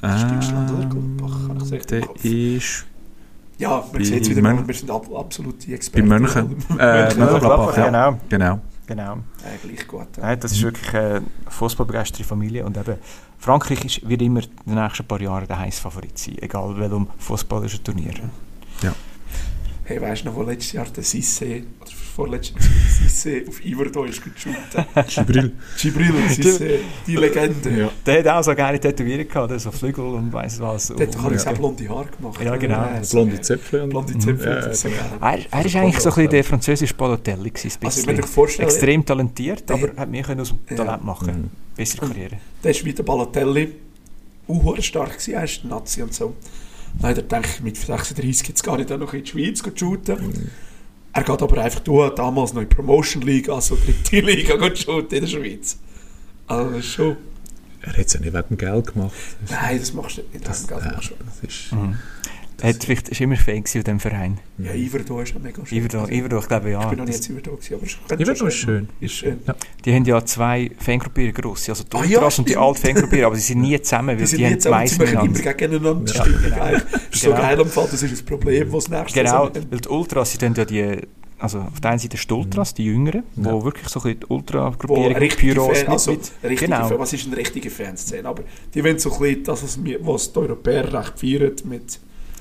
Deutschland oder Gladbach? Kann ich sagen, Der ist Ja, man bei sieht es wieder Mön- wir sind ab, absolute bei Experten. Mönchen. Äh, Mönchen. Mönchengladbach, ja. Genau. Genau. genau. Ja, gleich gut. Ja. Nein, das ist wirklich eine fußballbegeisterte Familie und eben Frankreich ist, wird immer in den nächsten paar Jahren der heiße Favorit sein, egal welchem fußballerischen Turnier. Hey, weißt du noch, wo letztes Jahr der Sisse, oder vorletztes Jahr Sisse auf Iverdor ist geshootet? Gibril. Gibril Sisse, die Legende. Ja. Der hat auch so geile Tätowierungen gehabt, so Flügel und weiss was. Der hat alles Ja. auch blonde Haare gemacht. Ja, genau. Ja, so Blonde. Zöpfe. und- Blonde. Zöpfe. Ja, so. Er, er ist eigentlich so ein bisschen der französische Balotelli gewesen, Also, ich würde dir vorstellen, Extrem talentiert, Der- aber hat mehr können aus dem Ja. Talent machen. Mhm. Bessere Karriere. der ist wie der Balotelli auch stark gewesen, er ist Nazi und so. Nein, denke ich, mit 36 jetzt gar nicht auch noch in die Schweiz zu shooten. Mhm. Er geht aber einfach durch, damals noch in die Promotion League, also dritte Liga, geht shooten in der Schweiz. Also das ist schon... Er hat es ja nicht wegen dem Geld gemacht. Nein, das machst du nicht. Das, Das, das du. das ist, Mhm. Das hat vielleicht, ist immer Fan gewesen in diesem Verein. Ja, Iverdo ist ja mega schön. Iverdo, Also, Iverdo, ich glaube ja. Ich bin noch nie jetzt Iverdo gewesen, aber es könnte Iverdo schon ist schön. Ist schön. Die haben ja zwei Fangruppierungen grosse, also die Ah, ja, Ultras und die alte Fangruppierung, aber sie sind nie zusammen, weil Die die, sind haben jetzt aber meist ziemlich immer gegeneinander Ja. stimmen. Genau. eigentlich. Das ist so Genau. geil am Fall, das ist das Problem, was nächstes Genau, weil die Ultras, sie tun ja die, also auf der einen Seite die Ultras, die Jüngeren, Ja. wo wirklich so ein bisschen die wo Ultra-Gruppierung richtige Pyros Fan, also Genau. Fan, was ist eine richtige Fanszene? Aber die wollen so ein bisschen das, was, wir, was die Europäer recht feiern mit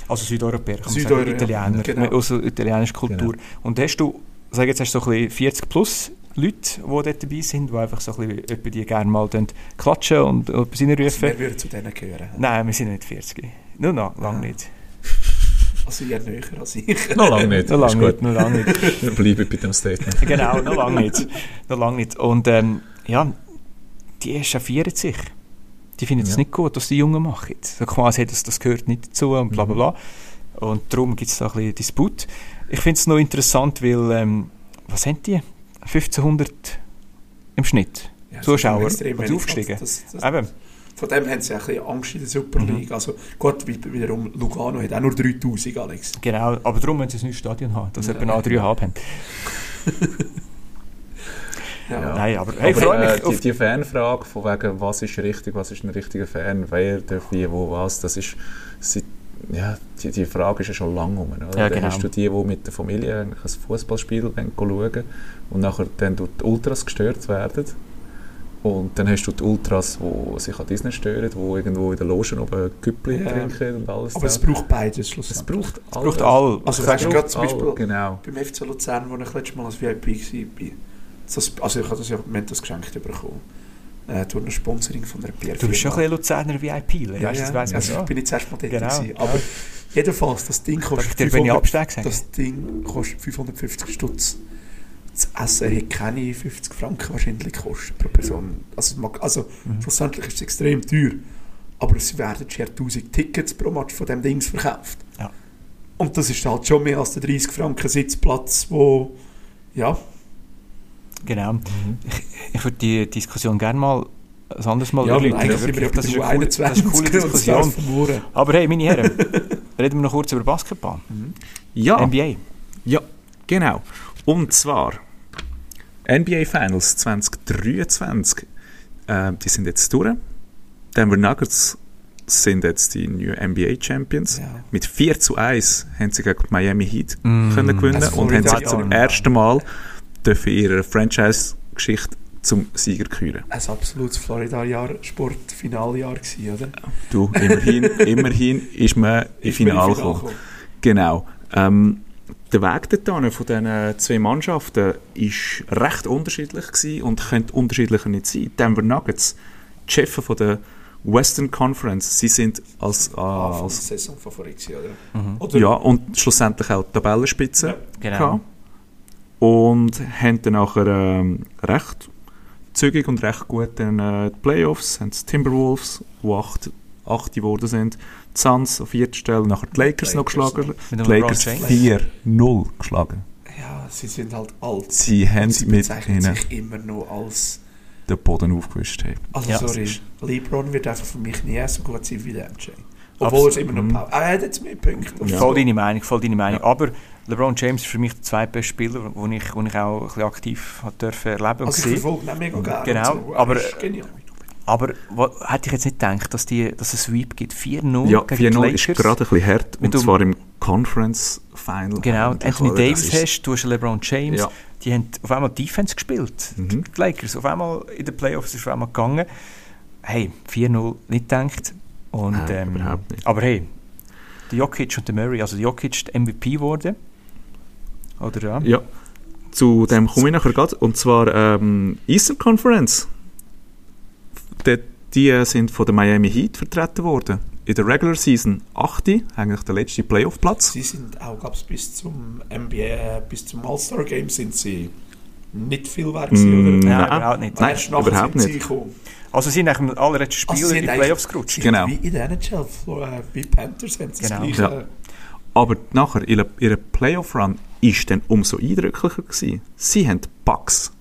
also Südeuropäer, kann Südeuropäer, sagen, Italiener, genau. mit- aus der italienischen Kultur. Und hast du, sag jetzt, hast du so ein bisschen 40 plus Leute, die dort dabei sind, die einfach so ein bisschen, die gerne mal klatschen und etwas reinrufen. also wir würden zu denen gehören. Nein, wir sind nicht 40. Nur noch, lange nicht. Also eher näher als ich. Noch lange nicht. Noch lange nicht, noch lange nicht. Wir bleiben bei dem Statement. genau, noch lange nicht. Noch lange nicht. Und ähm, ja, die echauffieren sich. Die finden es Ja. nicht gut, was die Jungen machen. So quasi, das, das gehört nicht dazu und bla bla bla. Und darum gibt es da ein bisschen Disput. Ich finde es noch interessant, weil, ähm, was haben die? 1500 im Schnitt. Ja, Zuschauer, und aufgestiegen. Das, das, Eben, von dem haben sie ein bisschen Angst in der Super Mhm. League. Also gut, wie- wiederum Lugano hat auch nur 3000, Alex. genau. Aber darum müssen sie ein neues Stadion haben, dass sie Ja. etwa noch 3,5 haben. Ja. Nein, aber hey, ich Aber, freue mich äh, die, die Fanfrage von wegen, was ist richtig, was ist ein richtiger Fan, wer darf wie, wo, was, das ist, seit, ja, die, die Frage ist ja schon lange um. Oder? Ja, Dann genau. hast du die, die mit der Familie eigentlich ein Fußballspiel schauen und nachher dann durch die Ultras gestört werden. Und dann hast du die Ultras, die sich an Disney stören, die irgendwo in der Loge oben Güppli Ja. trinken und alles. Aber es das. braucht beides es schlussendlich. braucht Es braucht all. Also Ich weißt du, gerade zum all, Beispiel Genau. beim FC Luzern, wo ich letztes Mal als VIP war, das, also ich habe das ja wir haben das geschenkt bekommen. Äh, durch ein Sponsoring von der PR Du bist schon ein bisschen Luzerner VIP, ja, ja, das weiss man also ich bin jetzt erst mal dort Genau, gewesen. ja. Aber jedenfalls, das Ding kostet dir Benny 500 Absteg sagen? Das Ding kostet 550 Stutz. Das Essen hat keine 50 Franken wahrscheinlich gekostet pro Person. Also, mag- also Mhm. schlussendlich ist es extrem teuer. Aber es werden schon 1000 Tickets pro Match von dem Dings verkauft. Ja. Und das ist halt schon mehr als der 30 Franken Sitzplatz, wo ja, Genau. Ich, ich würde die Diskussion gerne mal ein anderes Mal ja erläutern. das, ist eine coole, das ist eine coole 21 und es Diskussion. Aber hey, meine Herren, reden wir noch kurz über Basketball. Ja. NBA. Ja, genau. Und zwar NBA Finals 2023. Äh, die sind jetzt durch. Denver Nuggets sind jetzt die neuen NBA Champions. Ja. Mit 4 zu 1 haben sie gegen Miami Heat Mm. können gewinnen und haben sich zum ersten Mal dürfen ihre Franchise-Geschichte zum Sieger küren. Ein absolutes Florida-Jahr, Sportfinaljahr gewesen, oder? Du, immerhin, immerhin ist man im Finale gekommen. Genau. Ähm, der Weg dorthin von diesen zwei Mannschaften war recht unterschiedlich gewesen und könnte unterschiedlicher nicht sein. Denver Nuggets, die Chefs von der Western Conference, sie sind als, äh, der als Saison Favorit gewesen, oder? Mhm. oder? ja, und schlussendlich auch die Tabellenspitze Ja. Genau. gehabt. Und haben dann nachher ähm, recht zügig und recht gut dann, äh, die Playoffs, haben die Timberwolves, die acht, acht geworden sind, die Suns auf vierter Stelle, nachher die Lakers, noch Lakers geschlagen, Mit die Lakers LeBron James. 4-0 geschlagen. Ja, sie sind halt alt. Sie haben Und sie mit ihnen sich immer noch als... den Boden aufgewischt. Haben. Also Ja, sorry, LeBron wird einfach für mich nie so gut sein wie der MJ. Obwohl Absolut. er immer noch... Mhm. Power- er hat jetzt mehr Punkte. Ja. Voll deine Meinung, voll deine Meinung. Aber LeBron James ist für mich der zweitbeste Spieler, den ich, wo ich auch ein bisschen aktiv dürfen erleben und Also verfolge ihn auch mega gerne. Genau, und so. aber- Er. Aber wo, hätte ich jetzt nicht gedacht, dass, die, dass es Sweep gibt. 4-0 Ja, gegen die 4-0 Lakers. ist gerade ein bisschen hart, und dem- zwar im Conference Final. Genau, Anthony Davis ist- hast, du hast LeBron James. Ja. Die haben auf einmal Defense gespielt. Mhm. Die Lakers auf einmal in den Playoffs ist auf einmal gegangen. Hey, 4-0 nicht gedacht. Und, Nein, ähm, überhaupt nicht. Aber hey, der Jokic und der Murray, also der Jokic ist der MVP geworden. Oder ja? Ja, zu dem komme ich nachher gerade. Und zwar ähm, Eastern Conference. Die, die sind von der Miami Heat vertreten worden. In der Regular Season 8. eigentlich der letzte Playoff-Platz. Sie sind auch, glaube bis zum NBA, äh, bis zum All-Star-Game sind sie nicht viel wert gewesen, Mm, oder? Nein, Nein. überhaupt nicht. Nein, Erst überhaupt nicht. gekommen. Also sie sind nach dem allerletzten Also Spiel sie in die Playoffs gerutscht. Genau. Wie in der NHL, Flo- äh, wie Panthers haben sie Genau. das Ja. gleiche. Aber nachher, ihre, ihre Playoff-Run ist dann umso eindrücklicher gewesen. Sie haben die Bucks,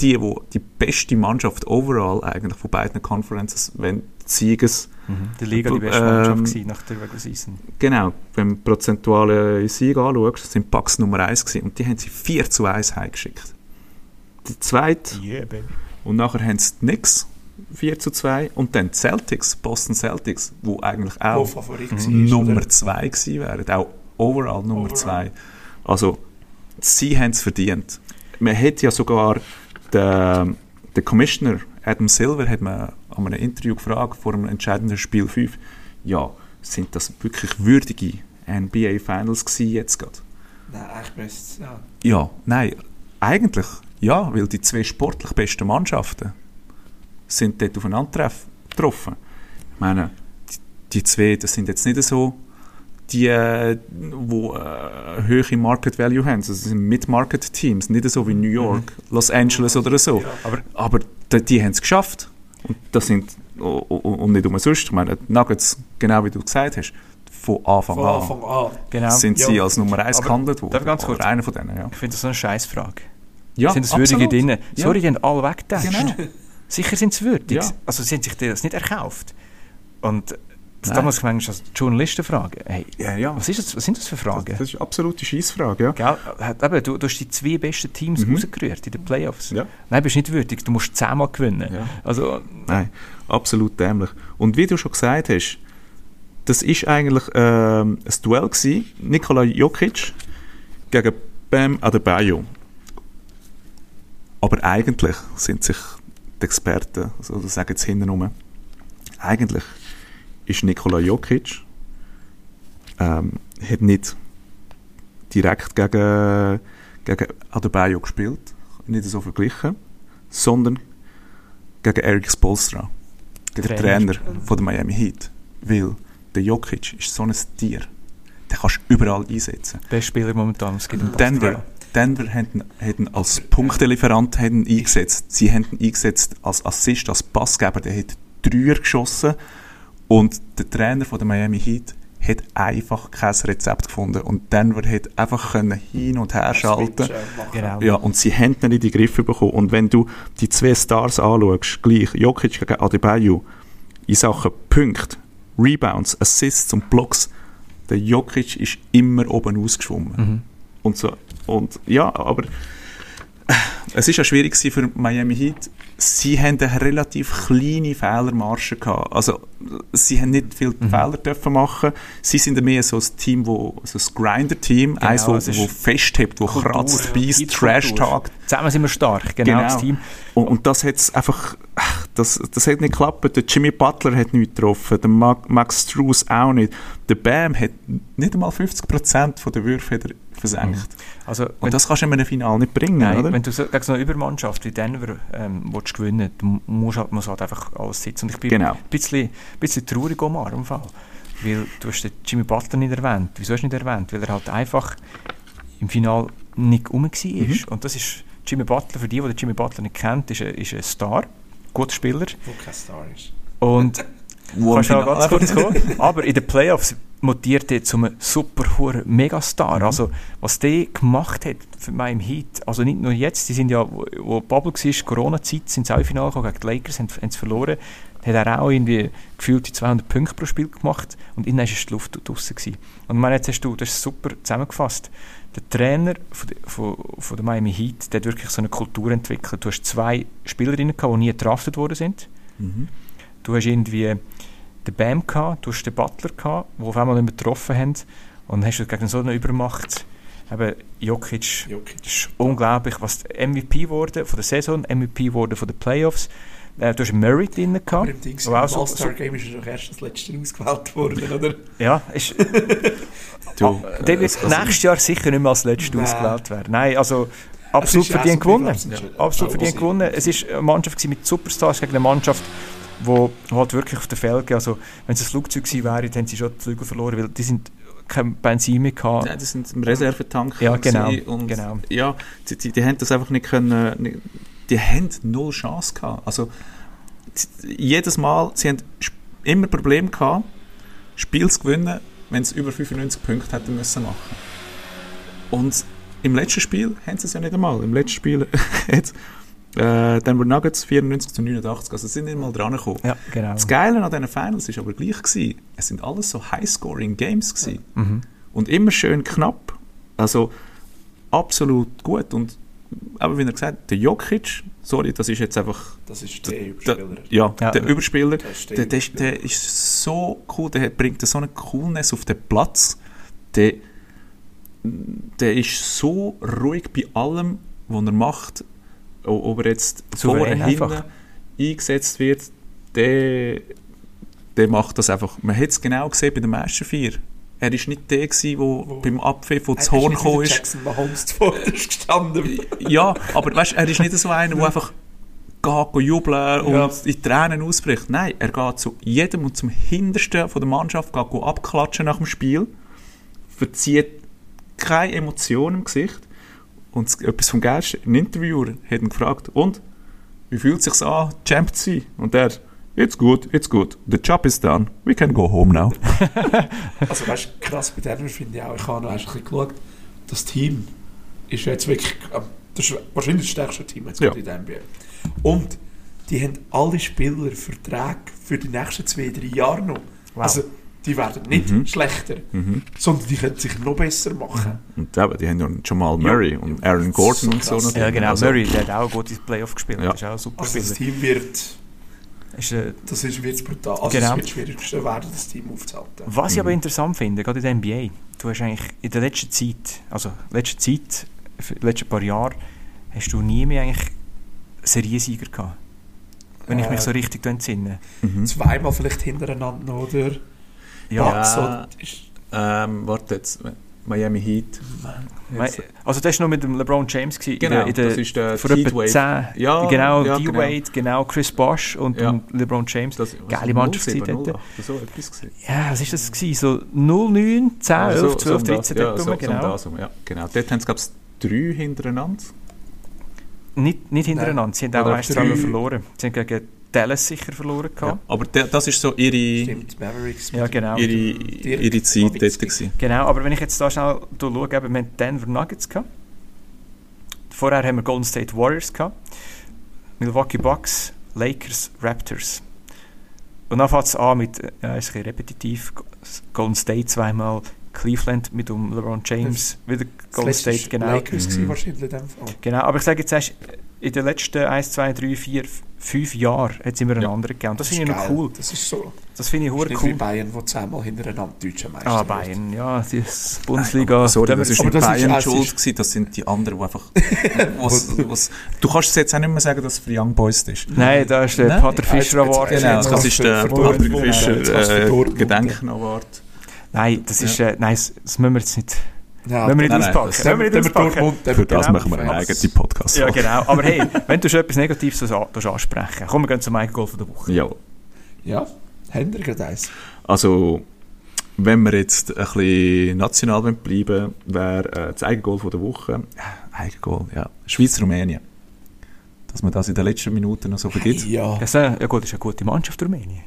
die, wo die beste Mannschaft overall eigentlich von beiden Conferences, wenn Sieges. Mhm. Die Liga die beste Ähm, Mannschaft gewesen nach der Regular Season. Genau, wenn du prozentuale Sieg anschaust, sind die Bucks Nummer 1 gewesen und die haben sie 4 zu 1 heimgeschickt. Die zweite Yeah, baby. und nachher haben sie die Knicks 4 zu 2 und dann die Celtics, Boston Celtics, wo eigentlich auch. Nummer oder? 2 gewesen wären, auch overall Nummer Overall. 2. Also, sie haben es verdient. Man hat ja sogar den, den Commissioner Adam Silver hat man an einem Interview gefragt vor einem entscheidenden Spiel 5. Ja, sind das wirklich würdige NBA Finals gewesen jetzt gerade? Nein, eigentlich best. Ja. Ja, nein, eigentlich ja, weil die zwei sportlich besten Mannschaften sind dort aufeinander getroffen. Ich meine, die, die zwei, das sind jetzt nicht so die, äh, wo äh, hohe Market Value haben. Also, Das sind Mid-Market-Teams, nicht so wie New York, Los Angeles oder so. Ja. Aber, aber die, die haben es geschafft. Und das sind, o- und nicht umsonst, ich meine, die Nuggets, genau wie du gesagt hast, von Anfang Von an Anfang an. Genau. sind Ja. sie als Nummer 1 Aber gehandelt worden. ganz kurz- Oder einer von denen, ja. Ich finde das so eine Scheißfrage. ja sind es würdige? Ja. Sorry, die haben alle weggedacht. Genau. Sicher sind sie würdig. Also sie haben sich das nicht erkauft. Und da Nein. muss ich manchmal als Journalisten fragen, hey, Ja, ja. was, ist das, was sind das für Fragen? Das, das ist eine absolute Scheissfrage, ja. Gell? Eben, du, du hast die zwei besten Teams Mhm. rausgerührt in den Playoffs. Ja. Nein, bist nicht würdig. Du musst zehnmal gewinnen. Ja. Also, Nein, absolut dämlich. Und wie du schon gesagt hast, das ist eigentlich ähm, ein Duell gewesen. Nikola Jokic gegen Bam Adebayo. Aber eigentlich sind sich die Experten, also das sagen jetzt hinten rum, eigentlich ist Nikola Jokic ähm, hat nicht direkt gegen, gegen Adebayo gespielt, nicht so verglichen, sondern gegen Eric Spolstra, den Trainer. Trainer von der Miami Heat. Weil der Jokic ist so ein Tier, den kannst du überall einsetzen. bester Spieler momentan. Es gibt einen Denver, Denver hat ihn, hat ihn als Punktelieferant eingesetzt. Sie haben ihn eingesetzt als Assist, als Passgeber. Der hat Dreier geschossen und der Trainer von der Miami Heat hat einfach kein Rezept gefunden und Denver hat einfach können hin und her schalten. Äh. Genau. Ja, und sie haben nicht in die Griffe bekommen. Und wenn du die zwei Stars anschaust, gleich Jokic gegen Adebayo, in Sachen Punkte, Rebounds, Assists und Blocks, der Jokic ist immer oben ausgeschwommen. Mhm. Und so. Und ja, aber äh, es ist ja schwierig für Miami Heat. Sie haben eine relativ kleine Fehlermarge gehabt. Also, sie haben nicht viel Mhm. Fehler dürfen machen. Sie sind mehr so ein Team, wo, so ein Grinder-Team, Genau, eins, wo, wo festhebt, wo Kultur, kratzt, ja. beißt, Heat-Kultur. Trash-Talk. Zusammen sind wir stark, genau, das Team. Und, und das hat einfach, ach, das, das hat nicht geklappt. Der Jimmy Butler hat nicht getroffen, der Ma- Max Struz auch nicht. Der Bam hat nicht einmal 50% von der Würfe versenkt. Also, wenn, Und das kannst du in einem Finale nicht bringen, nein, oder? wenn du so, gegen so eine Übermannschaft wie Denver ähm, willst gewinnen du musst halt, musst halt einfach alles sitzen. Und ich bin Genau. ein bisschen, bisschen traurig um im Fall. Weil du hast den Jimmy Butler nicht erwähnt. Wieso hast du nicht erwähnt? Weil er halt einfach im Final nicht rum war. Mhm. Und das ist Jimmy Butler, für die, die den Jimmy Butler nicht kennt, ist ein, ist ein Star, guter Spieler. Wo kein Star ist. Und Wo Kannst du ganz kurz kommen? Aber in den Playoffs mutiert er zu einem super hohen Megastar. Also, was der gemacht hat für meinen Heat, also nicht nur jetzt, die sind ja, wo, wo Bubble war, Corona-Zeit, sind sie auch gekommen, gegen die Lakers, haben, haben sie verloren. Hat er auch irgendwie gefühlt die 200 Punkte pro Spiel gemacht und innen war die Luft draussen. Gewesen. Und ich meine, jetzt hast du, das ist super zusammengefasst, der Trainer von, der- von, von der Miami Heat, der hat wirklich so eine Kultur entwickelt. Du hast zwei Spielerinnen gehabt, die nie gedraftet worden sind. Mhm. Du hast irgendwie den Bam gehabt, du hast den Butler gehabt, die auf einmal nicht mehr getroffen haben. Und dann hast du gegen so eine Übermacht, eben Jokic, Jokic. ist unglaublich, was MVP wurde von der Saison, MVP wurde von den Playoffs. Äh, du hast Murray drin Aber gehabt. im Dings, so- All-Star-Game ist er doch erst das letzte ausgewählt worden, oder? Ja, ist, Du, Ah, der wird also- nächstes Jahr sicher nicht mehr als letzter Nein. ausgewählt werden. Nein, also absolut verdient gewonnen. Ja, absolut verdient gewonnen. Es war eine Mannschaft mit Superstars gegen eine Mannschaft, wo halt wirklich auf der Felge, also wenn es ein Flugzeug gewesen wäre, dann hätten sie schon die Flügel verloren, weil die sind kein Benzin mehr gehabt. Ja, die sind im Reservetank. Ja, genau, Und genau. Ja, die, die, die haben das einfach nicht können. nicht- Die haben null Chance gehabt. Also jedes Mal, sie haben immer Probleme gehabt, Spiel zu gewinnen, wenn sie über 95 Punkte hätten müssen machen. Und im letzten Spiel haben sie es ja nicht einmal. Im letzten Spiel hat Äh, Denver Nuggets 94 zu 89, also sind nicht mal dran gekommen. Ja, genau. Das Geile an diesen Finals ist aber gleich gewesen, es sind alles so High-Scoring-Games gewesen. Mhm. Und immer schön knapp. Also absolut gut. Und aber wie er gesagt hat, der Jokic, sorry, das ist jetzt einfach Das ist der der, Überspieler. ja, Ja. der Überspieler. Der ist der Der, der, ist- der ist so cool, der bringt so eine Coolness auf den Platz. Der, der ist so ruhig bei allem, was er macht. Ob er jetzt Souverän vorne, hinten einfach. eingesetzt wird, der, der macht das einfach. Man hat es genau gesehen bei den ersten vier. Er war nicht der, der Wo- beim Abpfiff, wo das Horn der ist. Jackson Mahomes zuvorderst gestanden. Ja, aber weißt, er ist nicht so einer, der einfach geht, jubeln und Ja. in Tränen ausbricht. Nein, er geht zu jedem und zum Hintersten von der Mannschaft, geht, geht abklatschen nach dem Spiel, verzieht keine Emotion im Gesicht. Und das- etwas vom Geilsten, ein Interviewer hat ihn gefragt, und, wie fühlt es sich an, Champ zu sein? Und er, it's good, it's good, the job is done, we can go home now. Also weißt du, krass bei Denver finde ich auch, ich habe noch ein bisschen geschaut, das Team ist jetzt wirklich, ähm, das ist wahrscheinlich das stärkste Team jetzt Ja. in der NBA. Und die haben alle Spieler Verträge für die nächsten zwei, drei Jahre noch. Wow. Also die werden nicht Mhm. schlechter, sondern die können sich noch besser machen. Und eben, die haben ja Jamal Murray und Aaron Gordon So und so. natürlich. Ja, genau. Also, Murray, der hat auch ein gutes Playoff gespielt. Ja. Das ist auch ein super Also das. Team wird, Ist, äh, das ist, wird brutal. Also Genau. es wird schwierig werden, das Team aufzuhalten. Was ich aber interessant finde, gerade in der NBA, du hast eigentlich in der letzten Zeit, also letzte Zeit, letzten paar Jahre, hast du nie mehr eigentlich Seriensieger gehabt. Wenn ich Äh. mich so richtig entsinne. Mhm. Zweimal vielleicht hintereinander noch, oder? Ja, Ja. so, ist, Ähm, warte jetzt, Miami Heat. mei- also das war noch mit dem LeBron James. Gewesen, Genau, in der, in das der, ist der vor etwa Heatwave. 10. Ja, genau, ja, D-Wade, genau. Chris Bosh und Ja. LeBron James. Das, Geile Mannschaft gewesen 07, dort. 08, so etwas gewesen. Ja, was war das? Gewesen? So 09, 10, Ja, 11, so- 12, so um 13, das, dort ja, rum, so, genau. So das ja, genau. Dort haben sie, glaube ich, drei hintereinander. Nicht, nicht hintereinander, sie haben auch eins zweimal verloren. Sie haben gegen Dallas sicher verloren. Ja. Gehabt. Aber der, das ist so ihre, stimmt, Mavericks. Ja, genau. ihre, ihre Zeit dort. Gewesen. Genau, aber wenn ich jetzt da schnell da schaue, eben, wir haben Denver Nuggets gehabt. Vorher haben wir Golden State Warriors gehabt. Milwaukee Bucks, Lakers, Raptors. Und dann fängt es an mit, äh, ja, ist ein bisschen repetitiv, Golden State zweimal, Cleveland mit um LeBron James, wieder Golden Das State, genau. Lakers Mhm. wahrscheinlich in dem Fall. Genau, aber ich sage jetzt erst, in den letzten 1, 2, 3, 4, 5 Jahren hat es immer einen Ja. anderen gegeben. Und das, finde ich noch cool. Das ist so. Das finde ich Das hure ist cool. Bayern, die zweimal hintereinander deutsche Meister Ah, wird. Bayern, ja, die Bundesliga. Sorry, da das ist Aber nicht das ist- Bayern es schuld ist- gewesen, das sind die anderen, die einfach... was, was, du kannst es jetzt auch nicht mehr sagen, dass es für Young Boys ist. Nein, da ist der Nein, Pater Fischer Award. Genau, jetzt das ist der für Fischer äh, Gedenken Award. Nein, das ist, äh, nein, das, das müssen wir jetzt nicht, Ja, müssen wir nicht auspacken. Müssen wir nicht Wenn wir auspacken. Für das Genau. machen wir einen Ja. eigenen Podcast. Ja, genau. Aber hey, wenn du schon etwas Negatives ansprechen komm, wir gehen zum eigenen Goal von der Woche. Ja, Ja, haben wir gerade eins. also wenn wir jetzt ein bisschen national wollen bleiben wäre äh, das Eigengoal von der Woche, äh, Eigengoal, ja, Schweiz-Rumänien. Dass man das in den letzten Minuten noch so vergibt. Ja, Ja, so, ja gut, das ist eine gute Mannschaft Rumänien.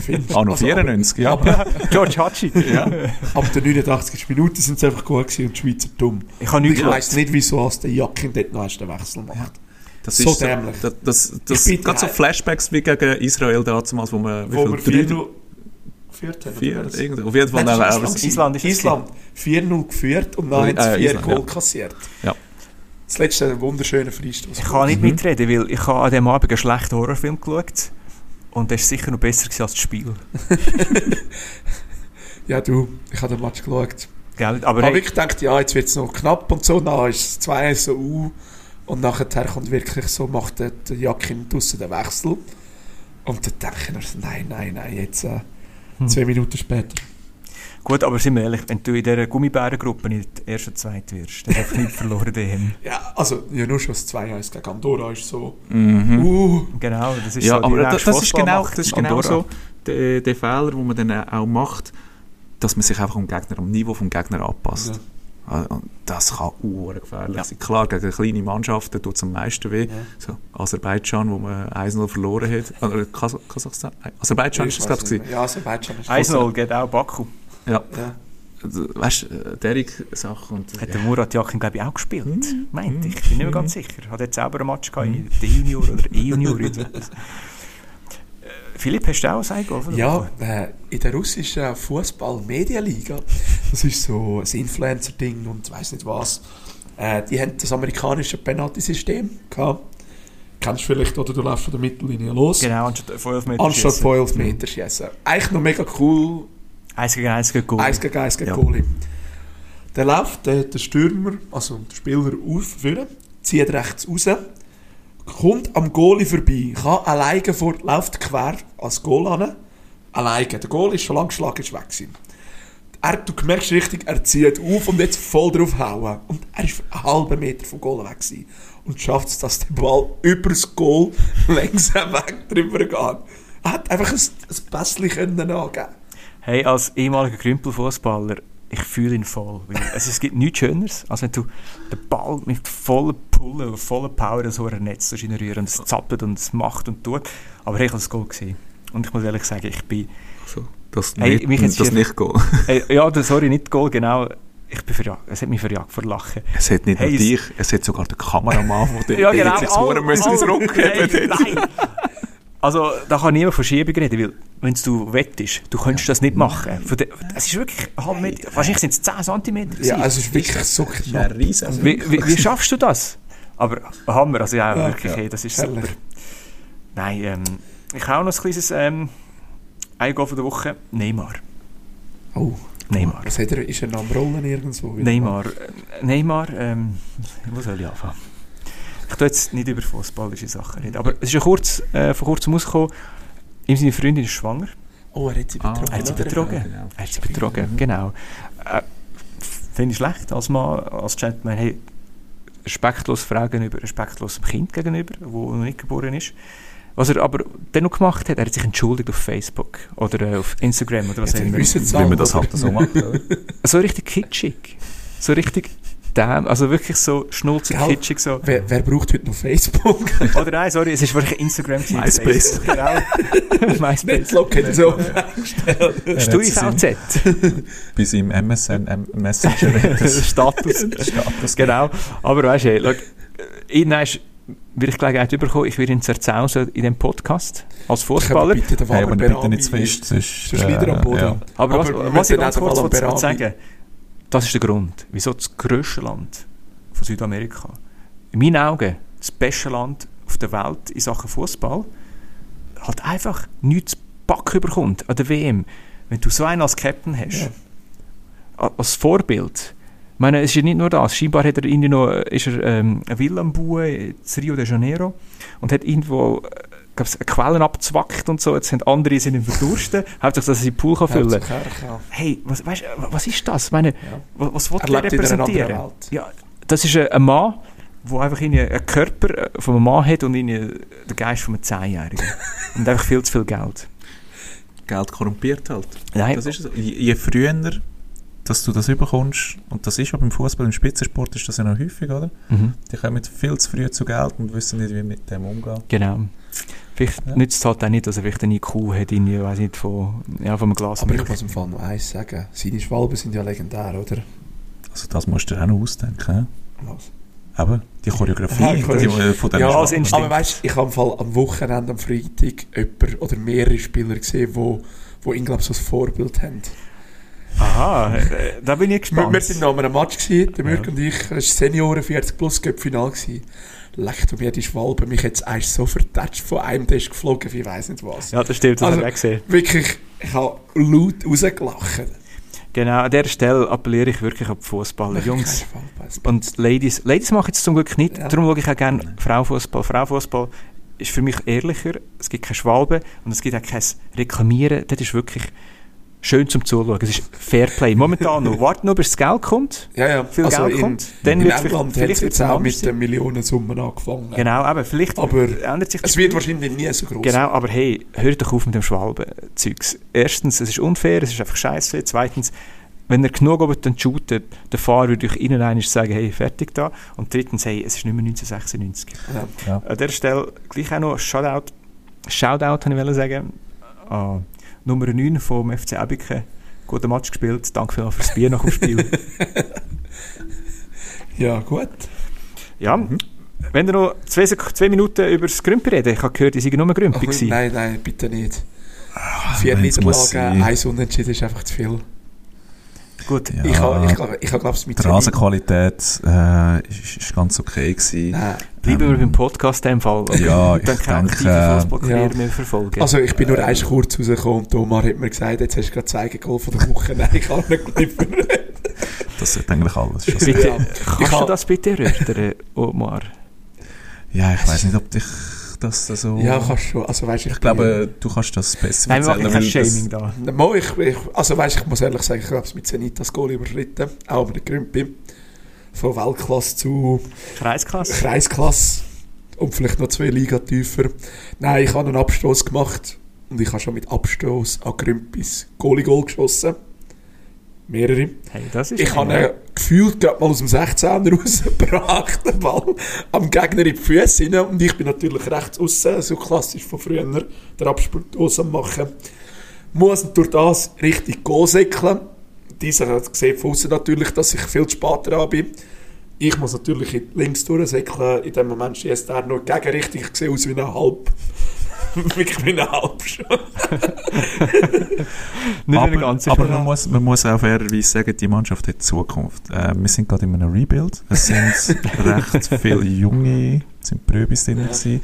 Findest Auch noch Also, 94, ja. aber- George Hatschi. ja. Ab der 89. Minute sind sie einfach gut gewesen und die Schweizer dumm. Ich habe Ich nichts weiss nicht, wieso als der Jakin dort noch erst den Wechsel macht. Das So ist so, dämlich. das, das, das gerade so Flashbacks wie gegen Israel damals, wo man wie Wo viel? wir Drei- 4-0 geführt haben. vier, auf jeden Fall Nein, aber das aber ist es- Island ist es Island 4-0 geführt und dann äh, 4 Island, Goal ja. kassiert. Ja. Das letzte ein wunderschöner Freistoß. Ich kann nicht Mhm. mitreden, weil ich habe an diesem Abend einen schlechten Horrorfilm geschaut. Und der ist sicher noch besser als das Spiel. Ja, du, ich habe den Match geschaut. Gell? Aber Aber hey, ich dachte, ja, jetzt wird es noch knapp und so. Dann ist es 2 so uh, Und nachher kommt wirklich so, macht der, Jakin draussen den Wechsel. Und dann denke ich nein, nein, nein, jetzt äh, Hm. zwei Minuten später. Gut, aber sind wir ehrlich, wenn du in dieser Gummibärengruppe nicht erst und zweit wirst, dann hast du nicht verloren daheim. Ja, also ja, nur schon das 2-1 gegen Andorra ist so, Mhm. uh, Genau, das ist Ja, so die aber das, das ist genau, das ist genau so der, der Fehler, den man dann auch macht, dass man sich einfach am Gegner, am Niveau vom Gegner anpasst. Ja. Ah, und Das kann uh, gefährlich Ja. sein. Klar, gegen kleine Mannschaften tut es am meisten weh. Ja. So, Aserbaidschan, wo man 1-0 verloren hat. Oder Kas Kasachstan? Nein, Aserbaidschan ist Ich das, weiss glaube ich. Ja, Aserbaidschan ist 1-0 geht auch Baku. Ja. Ja. weißt du, derige Sachen. Und, Hat der Murat Jakin, glaube ich, auch gespielt? Mhm. Meint ich. Ich bin nicht mehr ganz sicher. Hat er selber einen Match gehabt in der Junior oder E-Junior? Äh, Philipp, hast du auch ein der Ja, äh, in der russischen Fußball-Medialiga, das ist so ein Influencer-Ding und weiß nicht was, äh, die haben das amerikanische Penalty-System gehabt. Kennst du vielleicht, oder du läufst von der Mittellinie los, Genau, anstatt 12 Meter. anstatt schiessen. von 11 Meter schießen. Eigentlich noch mega cool, 1 gegen 1 gegen Goal. 1 gegen 1 gegen Ja. Goalie. Der läuft der, der Stürmer, also der Spieler aufführen, zieht rechts raus, kommt am Goalie vorbei, kann alleine vor, läuft quer als Goal an, alleine. Der Goal ist schon lang geschlagen, ist weg gewesen. Er, du merkst richtig, er zieht auf und jetzt voll drauf hauen. Und er ist einen halben Meter vom Goal weg gewesen. Und schafft es, dass der Ball über das Goal langsam weg drüber geht. Er hat einfach ein, ein Pässchen können angeben Hey, als ehemaliger Grümpelfußballer, ich fühle ihn voll. Weil es, gibt nichts Schöneres, als wenn du den Ball mit voller Pulle und voller Power so ein Netz reinrühren und es zappelt und es macht und tut. Aber ich habe das Goal gesehen. Und ich muss ehrlich sagen, ich bin... so, das Hey, nicht, mich das hier- nicht gehen. Äh, ja, sorry, nicht Goal, genau. Ich bin verjagt. Es hat mich verjagt vor Lachen. Es hat nicht Hey, nur dich, es hat sogar den Kameramann, der Ja, genau. sich so All- müssen all- zurückheben Hey. Nein! Also, da kann niemand von Schiebung reden, weil, wenn du wettest, du könntest das nicht machen. Der, es ist wirklich ein halb Meter, wahrscheinlich sind es 10 cm. Ja, also es ist wirklich so knapp. Ein riesen wie, wie, wie schaffst du das? Aber Hammer, also ja, Ja, wirklich, ja. hey, das ist Herrlich. super. Nein, ähm, ich habe auch noch ein kleines ähm, ein Goal von der Woche. Neymar. Oh, Neymar. was hat er, ist er noch am Rollen irgendwo? Neymar. Äh, Neymar, ähm, wo soll ich anfangen? Ich tue jetzt nicht über fußballische Sachen reden, aber es ist ja kurz, äh, vor kurzem rausgekommen, ihm seine Freundin ist schwanger. Oh, er hat sie Ah, betrogen. Er hat sie betrogen. genau. Er hat sie betrogen, genau. Äh, Finde ich schlecht als Mann, als Gentleman, hey, respektlos Frau gegenüber, respektlos dem Kind gegenüber, das noch nicht geboren ist. Was er aber dann noch gemacht hat, er hat sich entschuldigt auf Facebook oder äh, auf Instagram oder was auch immer. Wie man das halt so macht. oder? So richtig kitschig. So richtig damn, also wirklich so schnulzig Gell? kitschig so. Wer, wer braucht heute noch Facebook? Oder nein, sorry, es ist wirklich Instagram. MySpace. Genau. MySpace. Hat er so eingestellt. Er hat Stui seinen- VZ. Bei seinem MSN M Messenger Status. Status. Genau. Aber weißt du, hey, irgendwann ist- will ich Gelegenheit bekommen, ich werde ihn zerzausen in dem Podcast als Fußballer. Bitte den Hey, aber bitte nicht zu fest, sonst... sonst liegt er am Boden. ja. Aber, was, Aber wir was ich ganz auch kurz sagen das ist der Grund, wieso das grösste Land von Südamerika, in meinen Augen das beste Land auf der Welt in Sachen Fußball, halt einfach nichts zu backen bekommt an der WM. Wenn du so einen als Captain hast, Ja. als Vorbild, ich meine, es ist ja nicht nur das. Scheinbar hat er irgendwie noch, äh, ist er ähm, eine Villa am Bauen in Rio de Janeiro und hat irgendwo Quellen abzwackt und so. Jetzt sind andere sind im Verdursten. Hauptsache, dass er seinen Pool kann füllen kann. Ja. Hey, was, weißt, was ist das? Ich meine, Ja. was, was will Er er repräsentieren? Ja, das ist ein, Mann, der einfach irgendwie einen Körper äh, von einem Mann hat und irgendwie den Geist von einem Zehnjährigen. und einfach viel zu viel Geld. Geld korrumpiert halt. Nein, Das ist so. Je, je früher, dass du das überkommst, und das ist ja beim Fußball, im Spitzensport ist das ja noch häufig, oder? mhm, Die kommen viel zu früh zu Geld und wissen nicht, wie mit dem umgehen. genau. Vielleicht Ja. nützt es halt auch nicht, dass er vielleicht einen IQ hat, irgendwie, weiss nicht, von, ja, von einem Glas Aber ich muss im Fall noch eins sagen. Seine Schwalben sind ja legendär, oder? Also das musst du dir auch noch ausdenken. Was? Aber die Choreografie Ja, die die, äh, von den Ja, als. Instinkt. Aber weißt du, ich habe im Fall am Wochenende, am Freitag, jemand oder mehrere Spieler gesehen, wo, wo ihn, glaube ich, so ein Vorbild haben. Aha, äh, da bin ich gespannt. wir sind noch an einem Match, gewesen, der Ja. Mürk und ich, es war Senioren 40 plus Cup Final. gewesen. Leckt um jede Schwalbe, mich jetzt eins so vertatscht von einem, der ist geflogen ich weiß nicht was. ja, das stimmt, das Also- habe ich gesehen. Wirklich, ich habe laut rausgelacht. Genau, an dieser Stelle appelliere ich wirklich an die Fußballer. Jungs. Und Ladies, Ladies machen es zum Glück nicht, Ja. darum schaue ich auch gerne Frauenfußball. Frauenfußball ist für mich ehrlicher, es gibt keine Schwalbe und es gibt auch kein Reklamieren, das ist wirklich schön zum Zuschauen, es ist Fairplay. Momentan noch, warten noch, bis das Geld kommt, Ja, ja. viel also Geld in, kommt, dann in wird England hat es jetzt auch mit den Millionensummen angefangen. Genau, aber vielleicht Aber ändert sich das Es wird wahrscheinlich nie so groß. Genau, aber hey, hört doch auf mit dem Schwalben-Zeugs. Erstens, es ist unfair, es ist einfach scheiße. Zweitens, wenn er genug oben dann shootet, der Fahrer würde ich Ihnen einmal sagen, hey, fertig da. Und drittens, hey, es ist nicht mehr 1996. Ja. An dieser Stelle gleich auch noch ein Shoutout, Shoutout, habe ich sagen, an Nummer 9 vom FC Abiken, Guten Match gespielt. Danke vielmals fürs Bier nach dem Spiel. Ja, gut. Ja, wenn ihr noch zwei, zwei Minuten über das Grümpi reden, ich habe gehört, ihr seid nur Grümpi Ach, nein, nein, bitte nicht. Vier wenn's muss Niederlagen, eins Unentschieden ist einfach zu viel. Gut, Ja. Ich habe, ich, glaube, ich habe, glaube ich, mit Die Rasenqualität äh, ist, ist ganz okay gewesen. Nein. bleiben wir beim Podcast in dem Fall. Ja, ich Dann kann ich denke, die äh, Fußballkarriere ja. mehr verfolgen. Also ich bin nur eins kurz rausgekommen und Omar hat mir gesagt, jetzt hast du gerade zwei Goal von der Woche. Nein, ich kann nicht liefern. Das ist eigentlich alles. Bitte, Ja. Ich kannst du hab- das bitte erörtern, Omar? Ja, ich weiß nicht, ob dich das so... Ja, kannst schon. Also, weißt, ich, ich glaube, du kannst das besser Nein, wir machen kein weil Shaming da. Mo, ich, ich, also weißt, ich muss ehrlich sagen, ich habe es mit Zenit das Goal überschritten, auch mit der Grümpi. Von Weltklasse zu Kreisklasse? Kreisklasse und vielleicht noch zwei Liga tiefer. Nein, ich habe einen Abstoß gemacht und ich habe schon mit Abstoß an Grümpis Goalie-Goal geschossen. Mehrere. Hey, das ist Ich habe ihn gefühlt gerade mal aus dem 16er rausgebracht, den Ball am Gegner in die Füße rein. Und ich bin natürlich rechts außen, so klassisch von früher, der Abstoß am machen. Muss durch das richtig Goal säckeln. Dieser hat gesehen von außen natürlich, dass ich viel zu spät dran bin. Ich muss natürlich in links durchsäckeln. In dem Moment schießt er noch gegenrichtig. Ich sehe aus wie ein Halb. Wirklich wie ein Halb schon. Nicht aber, eine ganze aber man, muss, man muss auch fairerweise sagen, die Mannschaft hat Zukunft. Äh, wir sind gerade in einem Rebuild. Es sind recht viele junge, es sind Pröbis drin. Ja. gewesen.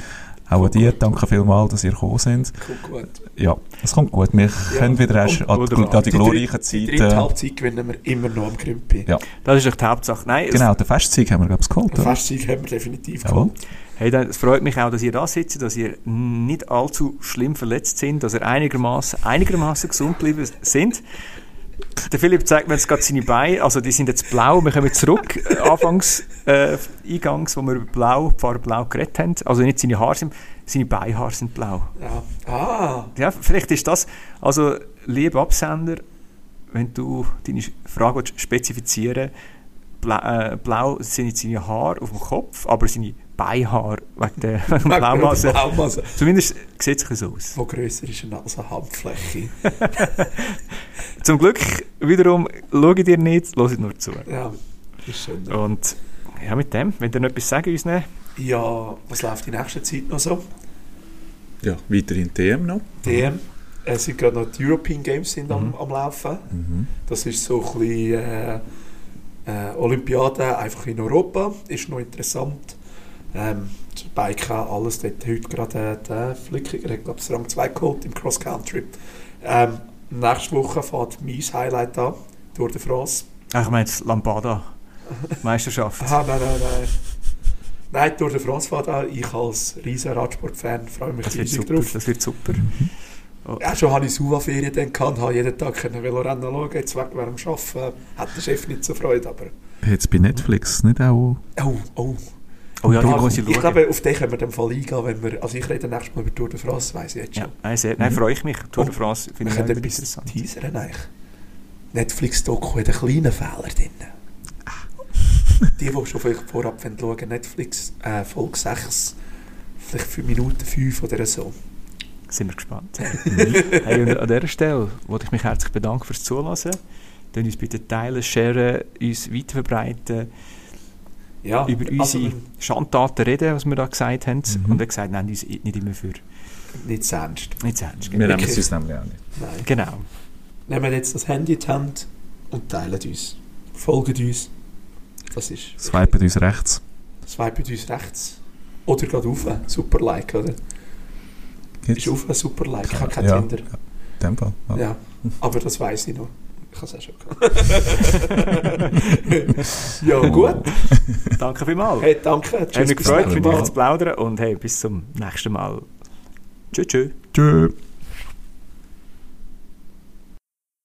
Auch an dir, danke vielmals, dass ihr gekommen sind. Gut, gut. Ja, es kommt gut. Wir können wieder erst an, an die glorreichen dritte- Die dritte Zeiten... Halbzeit gewinnen wir immer noch am Grümpi. Ja. Das ist echt die Hauptsache. Nein, Genau, den Festsieg haben wir, glaube ich, geholt. Den? Festsieg haben wir definitiv Jawohl. geholt. es, hey, dann- es freut mich auch, dass ihr da sitzt, dass ihr nicht allzu schlimm verletzt sind, dass ihr einigermaßen einigermaßen gesund geblieben sind. Der Philipp zeigt mir jetzt gerade seine Beine, also die sind jetzt blau. Wir kommen zurück, äh, anfangs, äh, eingangs, wo wir über blau, Farbe blau geredet haben. Also nicht seine Haare sind, seine Beinhaare sind blau. Ja. Ah, Ja, vielleicht ist das, also lieber Absender, wenn du deine Frage willst spezifizieren blau, äh, blau sind nicht seine Haare auf dem Kopf, aber seine Beinhaare wegen der wegen Blaumasse. Blaumasse. Zumindest sieht es so aus. Wo grösser ist als eine Handfläche. Zum Glück, wiederum, ich dir nicht, hör nur zu. ja, ist schön. Und ja, mit dem, wenn ihr noch etwas sagen uns nehmen, Ja, was läuft in nächster Zeit noch so? Ja, weiterhin TM noch. DM. Es sind gerade noch die European Games sind am, Mhm. am Laufen. Mhm. Das ist so ein bisschen äh, äh, Olympiade einfach in Europa. Ist noch interessant. Ähm, Biken, alles dort heute gerade äh, der Flickiger hat, glaube ich, Rang 2 geholt im Cross Country. Ähm, nächste Woche fährt mein Highlight an, Tour de France. ah, ich meine jetzt Lambada, Meisterschaft. Aha, nein, nein, nein. Nein, Tour de France fährt an. Ich als riesen Radsport-Fan freue mich Das riesig super, drauf. das wird super. Ja, schon hatte ich Suva-Ferien dann gehabt und habe jeden Tag können Velorennen schauen. Jetzt wegen dem Arbeiten hat der Chef nicht so Freude, aber... Jetzt bei Netflix nicht auch... Oh, oh. Oh ja, die Da- muss ich ich schauen. glaube, auf den können wir dann Fall eingehen, wenn wir... Also ich rede nächstes Mal über Tour de France, weiss ich jetzt schon. Ja, nein, sehr, nein, freue ich mich. Tour de Oh, France finde ich etwas interessant. teasern eigentlich. Netflix-Doku hat einen kleinen Fehler drin. Die, die schon vielleicht vorab wollen schauen Netflix, äh, Folge 6, vielleicht für Minuten 5 oder so. Sind wir gespannt. hey, und an dieser Stelle wollte ich mich herzlich bedanken fürs Zuhören. Dann uns bitte teilen, sharen, uns weiterverbreiten, Ja, über also, unsere Schandtaten reden, was wir da gesagt haben. Mhm. Und er gesagt, nein, uns nicht immer für nicht zu ernst. nicht zu ernst. Wir Genau. nehmen es uns nämlich auch nicht. Nein. genau. Nehmen jetzt das Handy in die Hand und teilen uns. Folgen uns. Das ist... Swipen uns rechts. Swipen uns rechts. Oder gerade rauf. Super Like, oder? Gibt's? Ist auf ein Super Like. Ich habe kein Ja. Tinder. In dem Fall. Ja. Ja, aber das weiß ich noch. Ich habe es auch schon gehabt. ja, gut. Danke vielmals. Hey, danke. Hat mich gefreut, mit euch zu plaudern und hey, bis zum nächsten Mal. Tschüss, tschüss. Tschö.